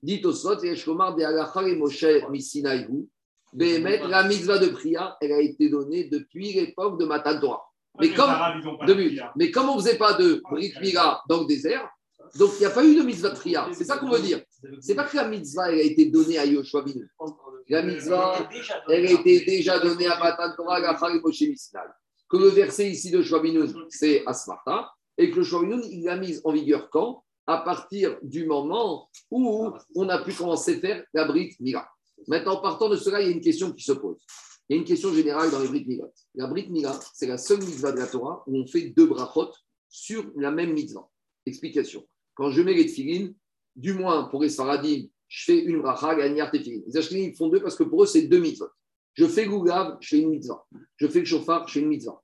Dit au Sot, Yeshkomar de Alachar et Moshe Misinaïhu. la mitzvah de Priya, elle a été donnée depuis l'époque de Matan Torah. Mais comme, mais comme on ne faisait pas de Brit Mila dans le désert, donc il n'y a pas eu de mitzvah prière. C'est ça qu'on veut dire. C'est pas que la mitzvah a été donnée à Yoshua Binu. La mitzvah, elle a été déjà donnée à Matan Torah, Gachar et Moshe. Que le verset ici de Shwabinoun, c'est Asmarta, et que le Shwabinoun, il l'a mise en vigueur quand? À partir du moment où on a pu commencer à faire la Brit Mila. Maintenant, partant de cela, il y a une question qui se pose. Il y a une question générale dans les Brit Mila. La Brit Mila, c'est la seule mitzvah de la Torah où on fait deux brachot sur la même mitzvah. Explication. Quand je mets les tefilines, du moins pour les Sfaradim, je fais une bracha, gagnard tefilin. Les Ashkenazi, ils font deux parce que pour eux, c'est deux mitzvot. Je fais Gougav, je fais une mitzvah. Je fais le chauffard, je fais une mitzvah.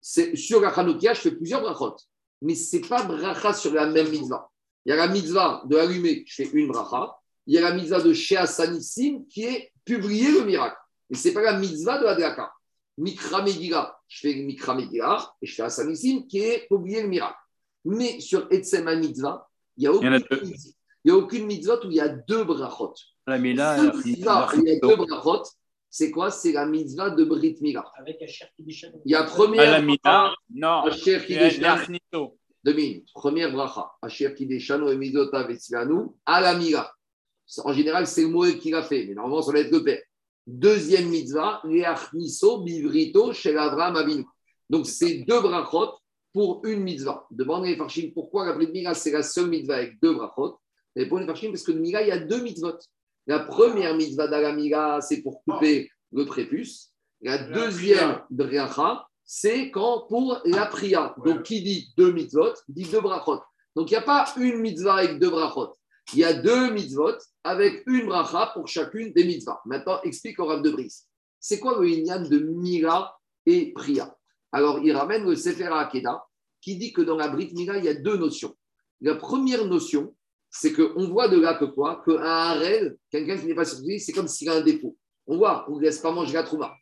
Sur la Hanoukia, je fais plusieurs brachot. Mais ce n'est pas bracha sur la même mitzvah. Il y a la mitzvah de allumer, je fais une bracha. Il y a la mitzvah de Shea Sanissim qui est publier le miracle. Mais ce n'est pas la mitzvah de Hadlaka. Mikra Megillah, je fais Mikra Megillah et je fais Sanissim qui est publier le miracle. Mais sur Etzema mitzvah, il n'y a, a aucune mitzvah- il y a aucune mitzvah où il y a deux brachot. La Mila, La a il y a deux brachot, c'est quoi? C'est la mitzvah de Brit Mila. Avec Asher. Il y a À la première Mila, non. Asher a l'Achnito. deux minutes. Première bracha, Asher Kideshanu et Mizota Vetzilanu, à la Mila. En général, c'est le Moed qui l'a fait, mais normalement, ça va être le père. Deuxième mitzvah, Leachniso Bivrito chez Abraham Avinu. Donc, c'est deux brachot pour une mitzvah. Demandez les Farshim pourquoi la Brit Mila, c'est la seule mitzvah avec deux brachot? Mais pour les Farshim, parce que le Mila, il y a deux mitzvot. La première mitzvah de la Mila, c'est pour couper le prépuce. La La deuxième bracha, c'est quand pour la priya. Donc, qui dit deux mitzvot, dit deux brachot. Donc, il n'y a pas une mitzvah avec deux brachot. Il y a deux mitzvot avec une bracha pour chacune des mitzvahs. Maintenant, explique au Rav de Brice. C'est quoi le de Mila et Priya Alors, il ramène le Sefer Akeda qui dit que dans la Brit Mila, il y a deux notions. La première notion, c'est qu'on voit de là que quoi? Qu'un harel, quelqu'un qui n'est pas circoncis, c'est comme s'il a un défaut. On voit, on ne laisse pas manger la trouma.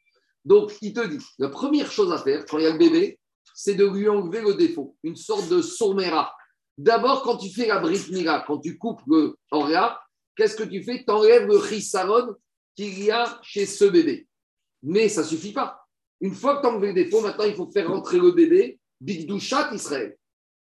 Donc, il te dit, la première chose à faire quand il y a le bébé, c'est de lui enlever le défaut, une sorte de sourmera. D'abord, quand tu fais la Brit Mila, quand tu coupes le Oria, qu'est-ce que tu fais? Tu enlèves le chisaron qu'il y a chez ce bébé. Mais ça ne suffit pas. Une fois que tu as enlevé le défaut, maintenant, il faut faire rentrer le bébé, Bigdushat Israël.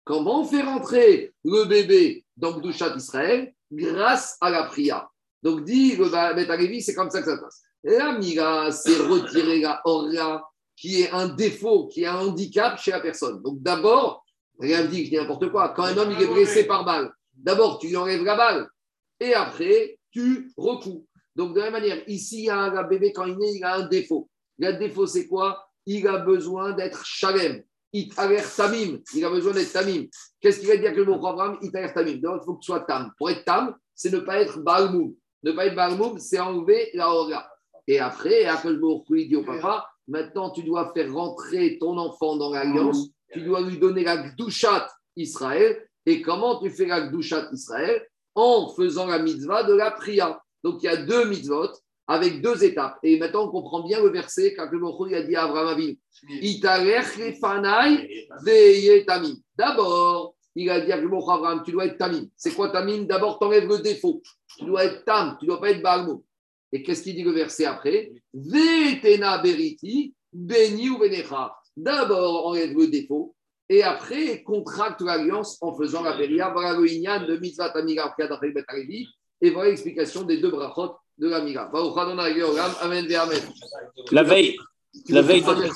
Comment on fait rentrer le bébé dans Bigdushat Israël? Grâce à la prière. Donc, dit le Beth Alevi, c'est comme ça que ça se passe. Et la Mira, c'est retirer la Oria qui est un défaut, qui est un handicap chez la personne. Donc, d'abord, rien ne dit que je dis n'importe quoi. Quand un homme il est blessé par balle, d'abord, tu lui enlèves la balle et après, tu recouds. Donc, de la même manière, ici, il y a un bébé, quand il naît, il a un défaut. Le défaut, c'est quoi? Il a besoin d'être chalem. Il tamim. Il a besoin d'être tamim. Qu'est-ce qu'il va dire que le mot Abraham? Il tamim. Donc, il faut que tu sois tam. Pour être tam, c'est ne pas être balmoum. Ne pas être balmoum, c'est enlever la aura. Et après, après le il dit au papa, maintenant, tu dois faire rentrer ton enfant dans l'alliance. Tu dois lui donner la Gdushat Israël. Et comment tu fais la Gdushat Israël? En faisant la mitzvah de la priya. Donc, il y a deux mitzvot avec deux étapes. Et maintenant, on comprend bien le verset quand le a dit à Abraham tamim. D'abord, il a dit à Abraham Tu dois être tamim. C'est quoi tamim? D'abord, tu enlèves le défaut. Tu dois être tam. Tu ne dois pas être balmo. Et qu'est-ce qu'il dit le verset après? Vetena beriti beni ou. D'abord, enlève le défaut. Et après, contracte l'alliance en faisant la péria. Voilà le de mitzvah et voilà l'explication des deux brachot de la Mira. La veille, la veille de.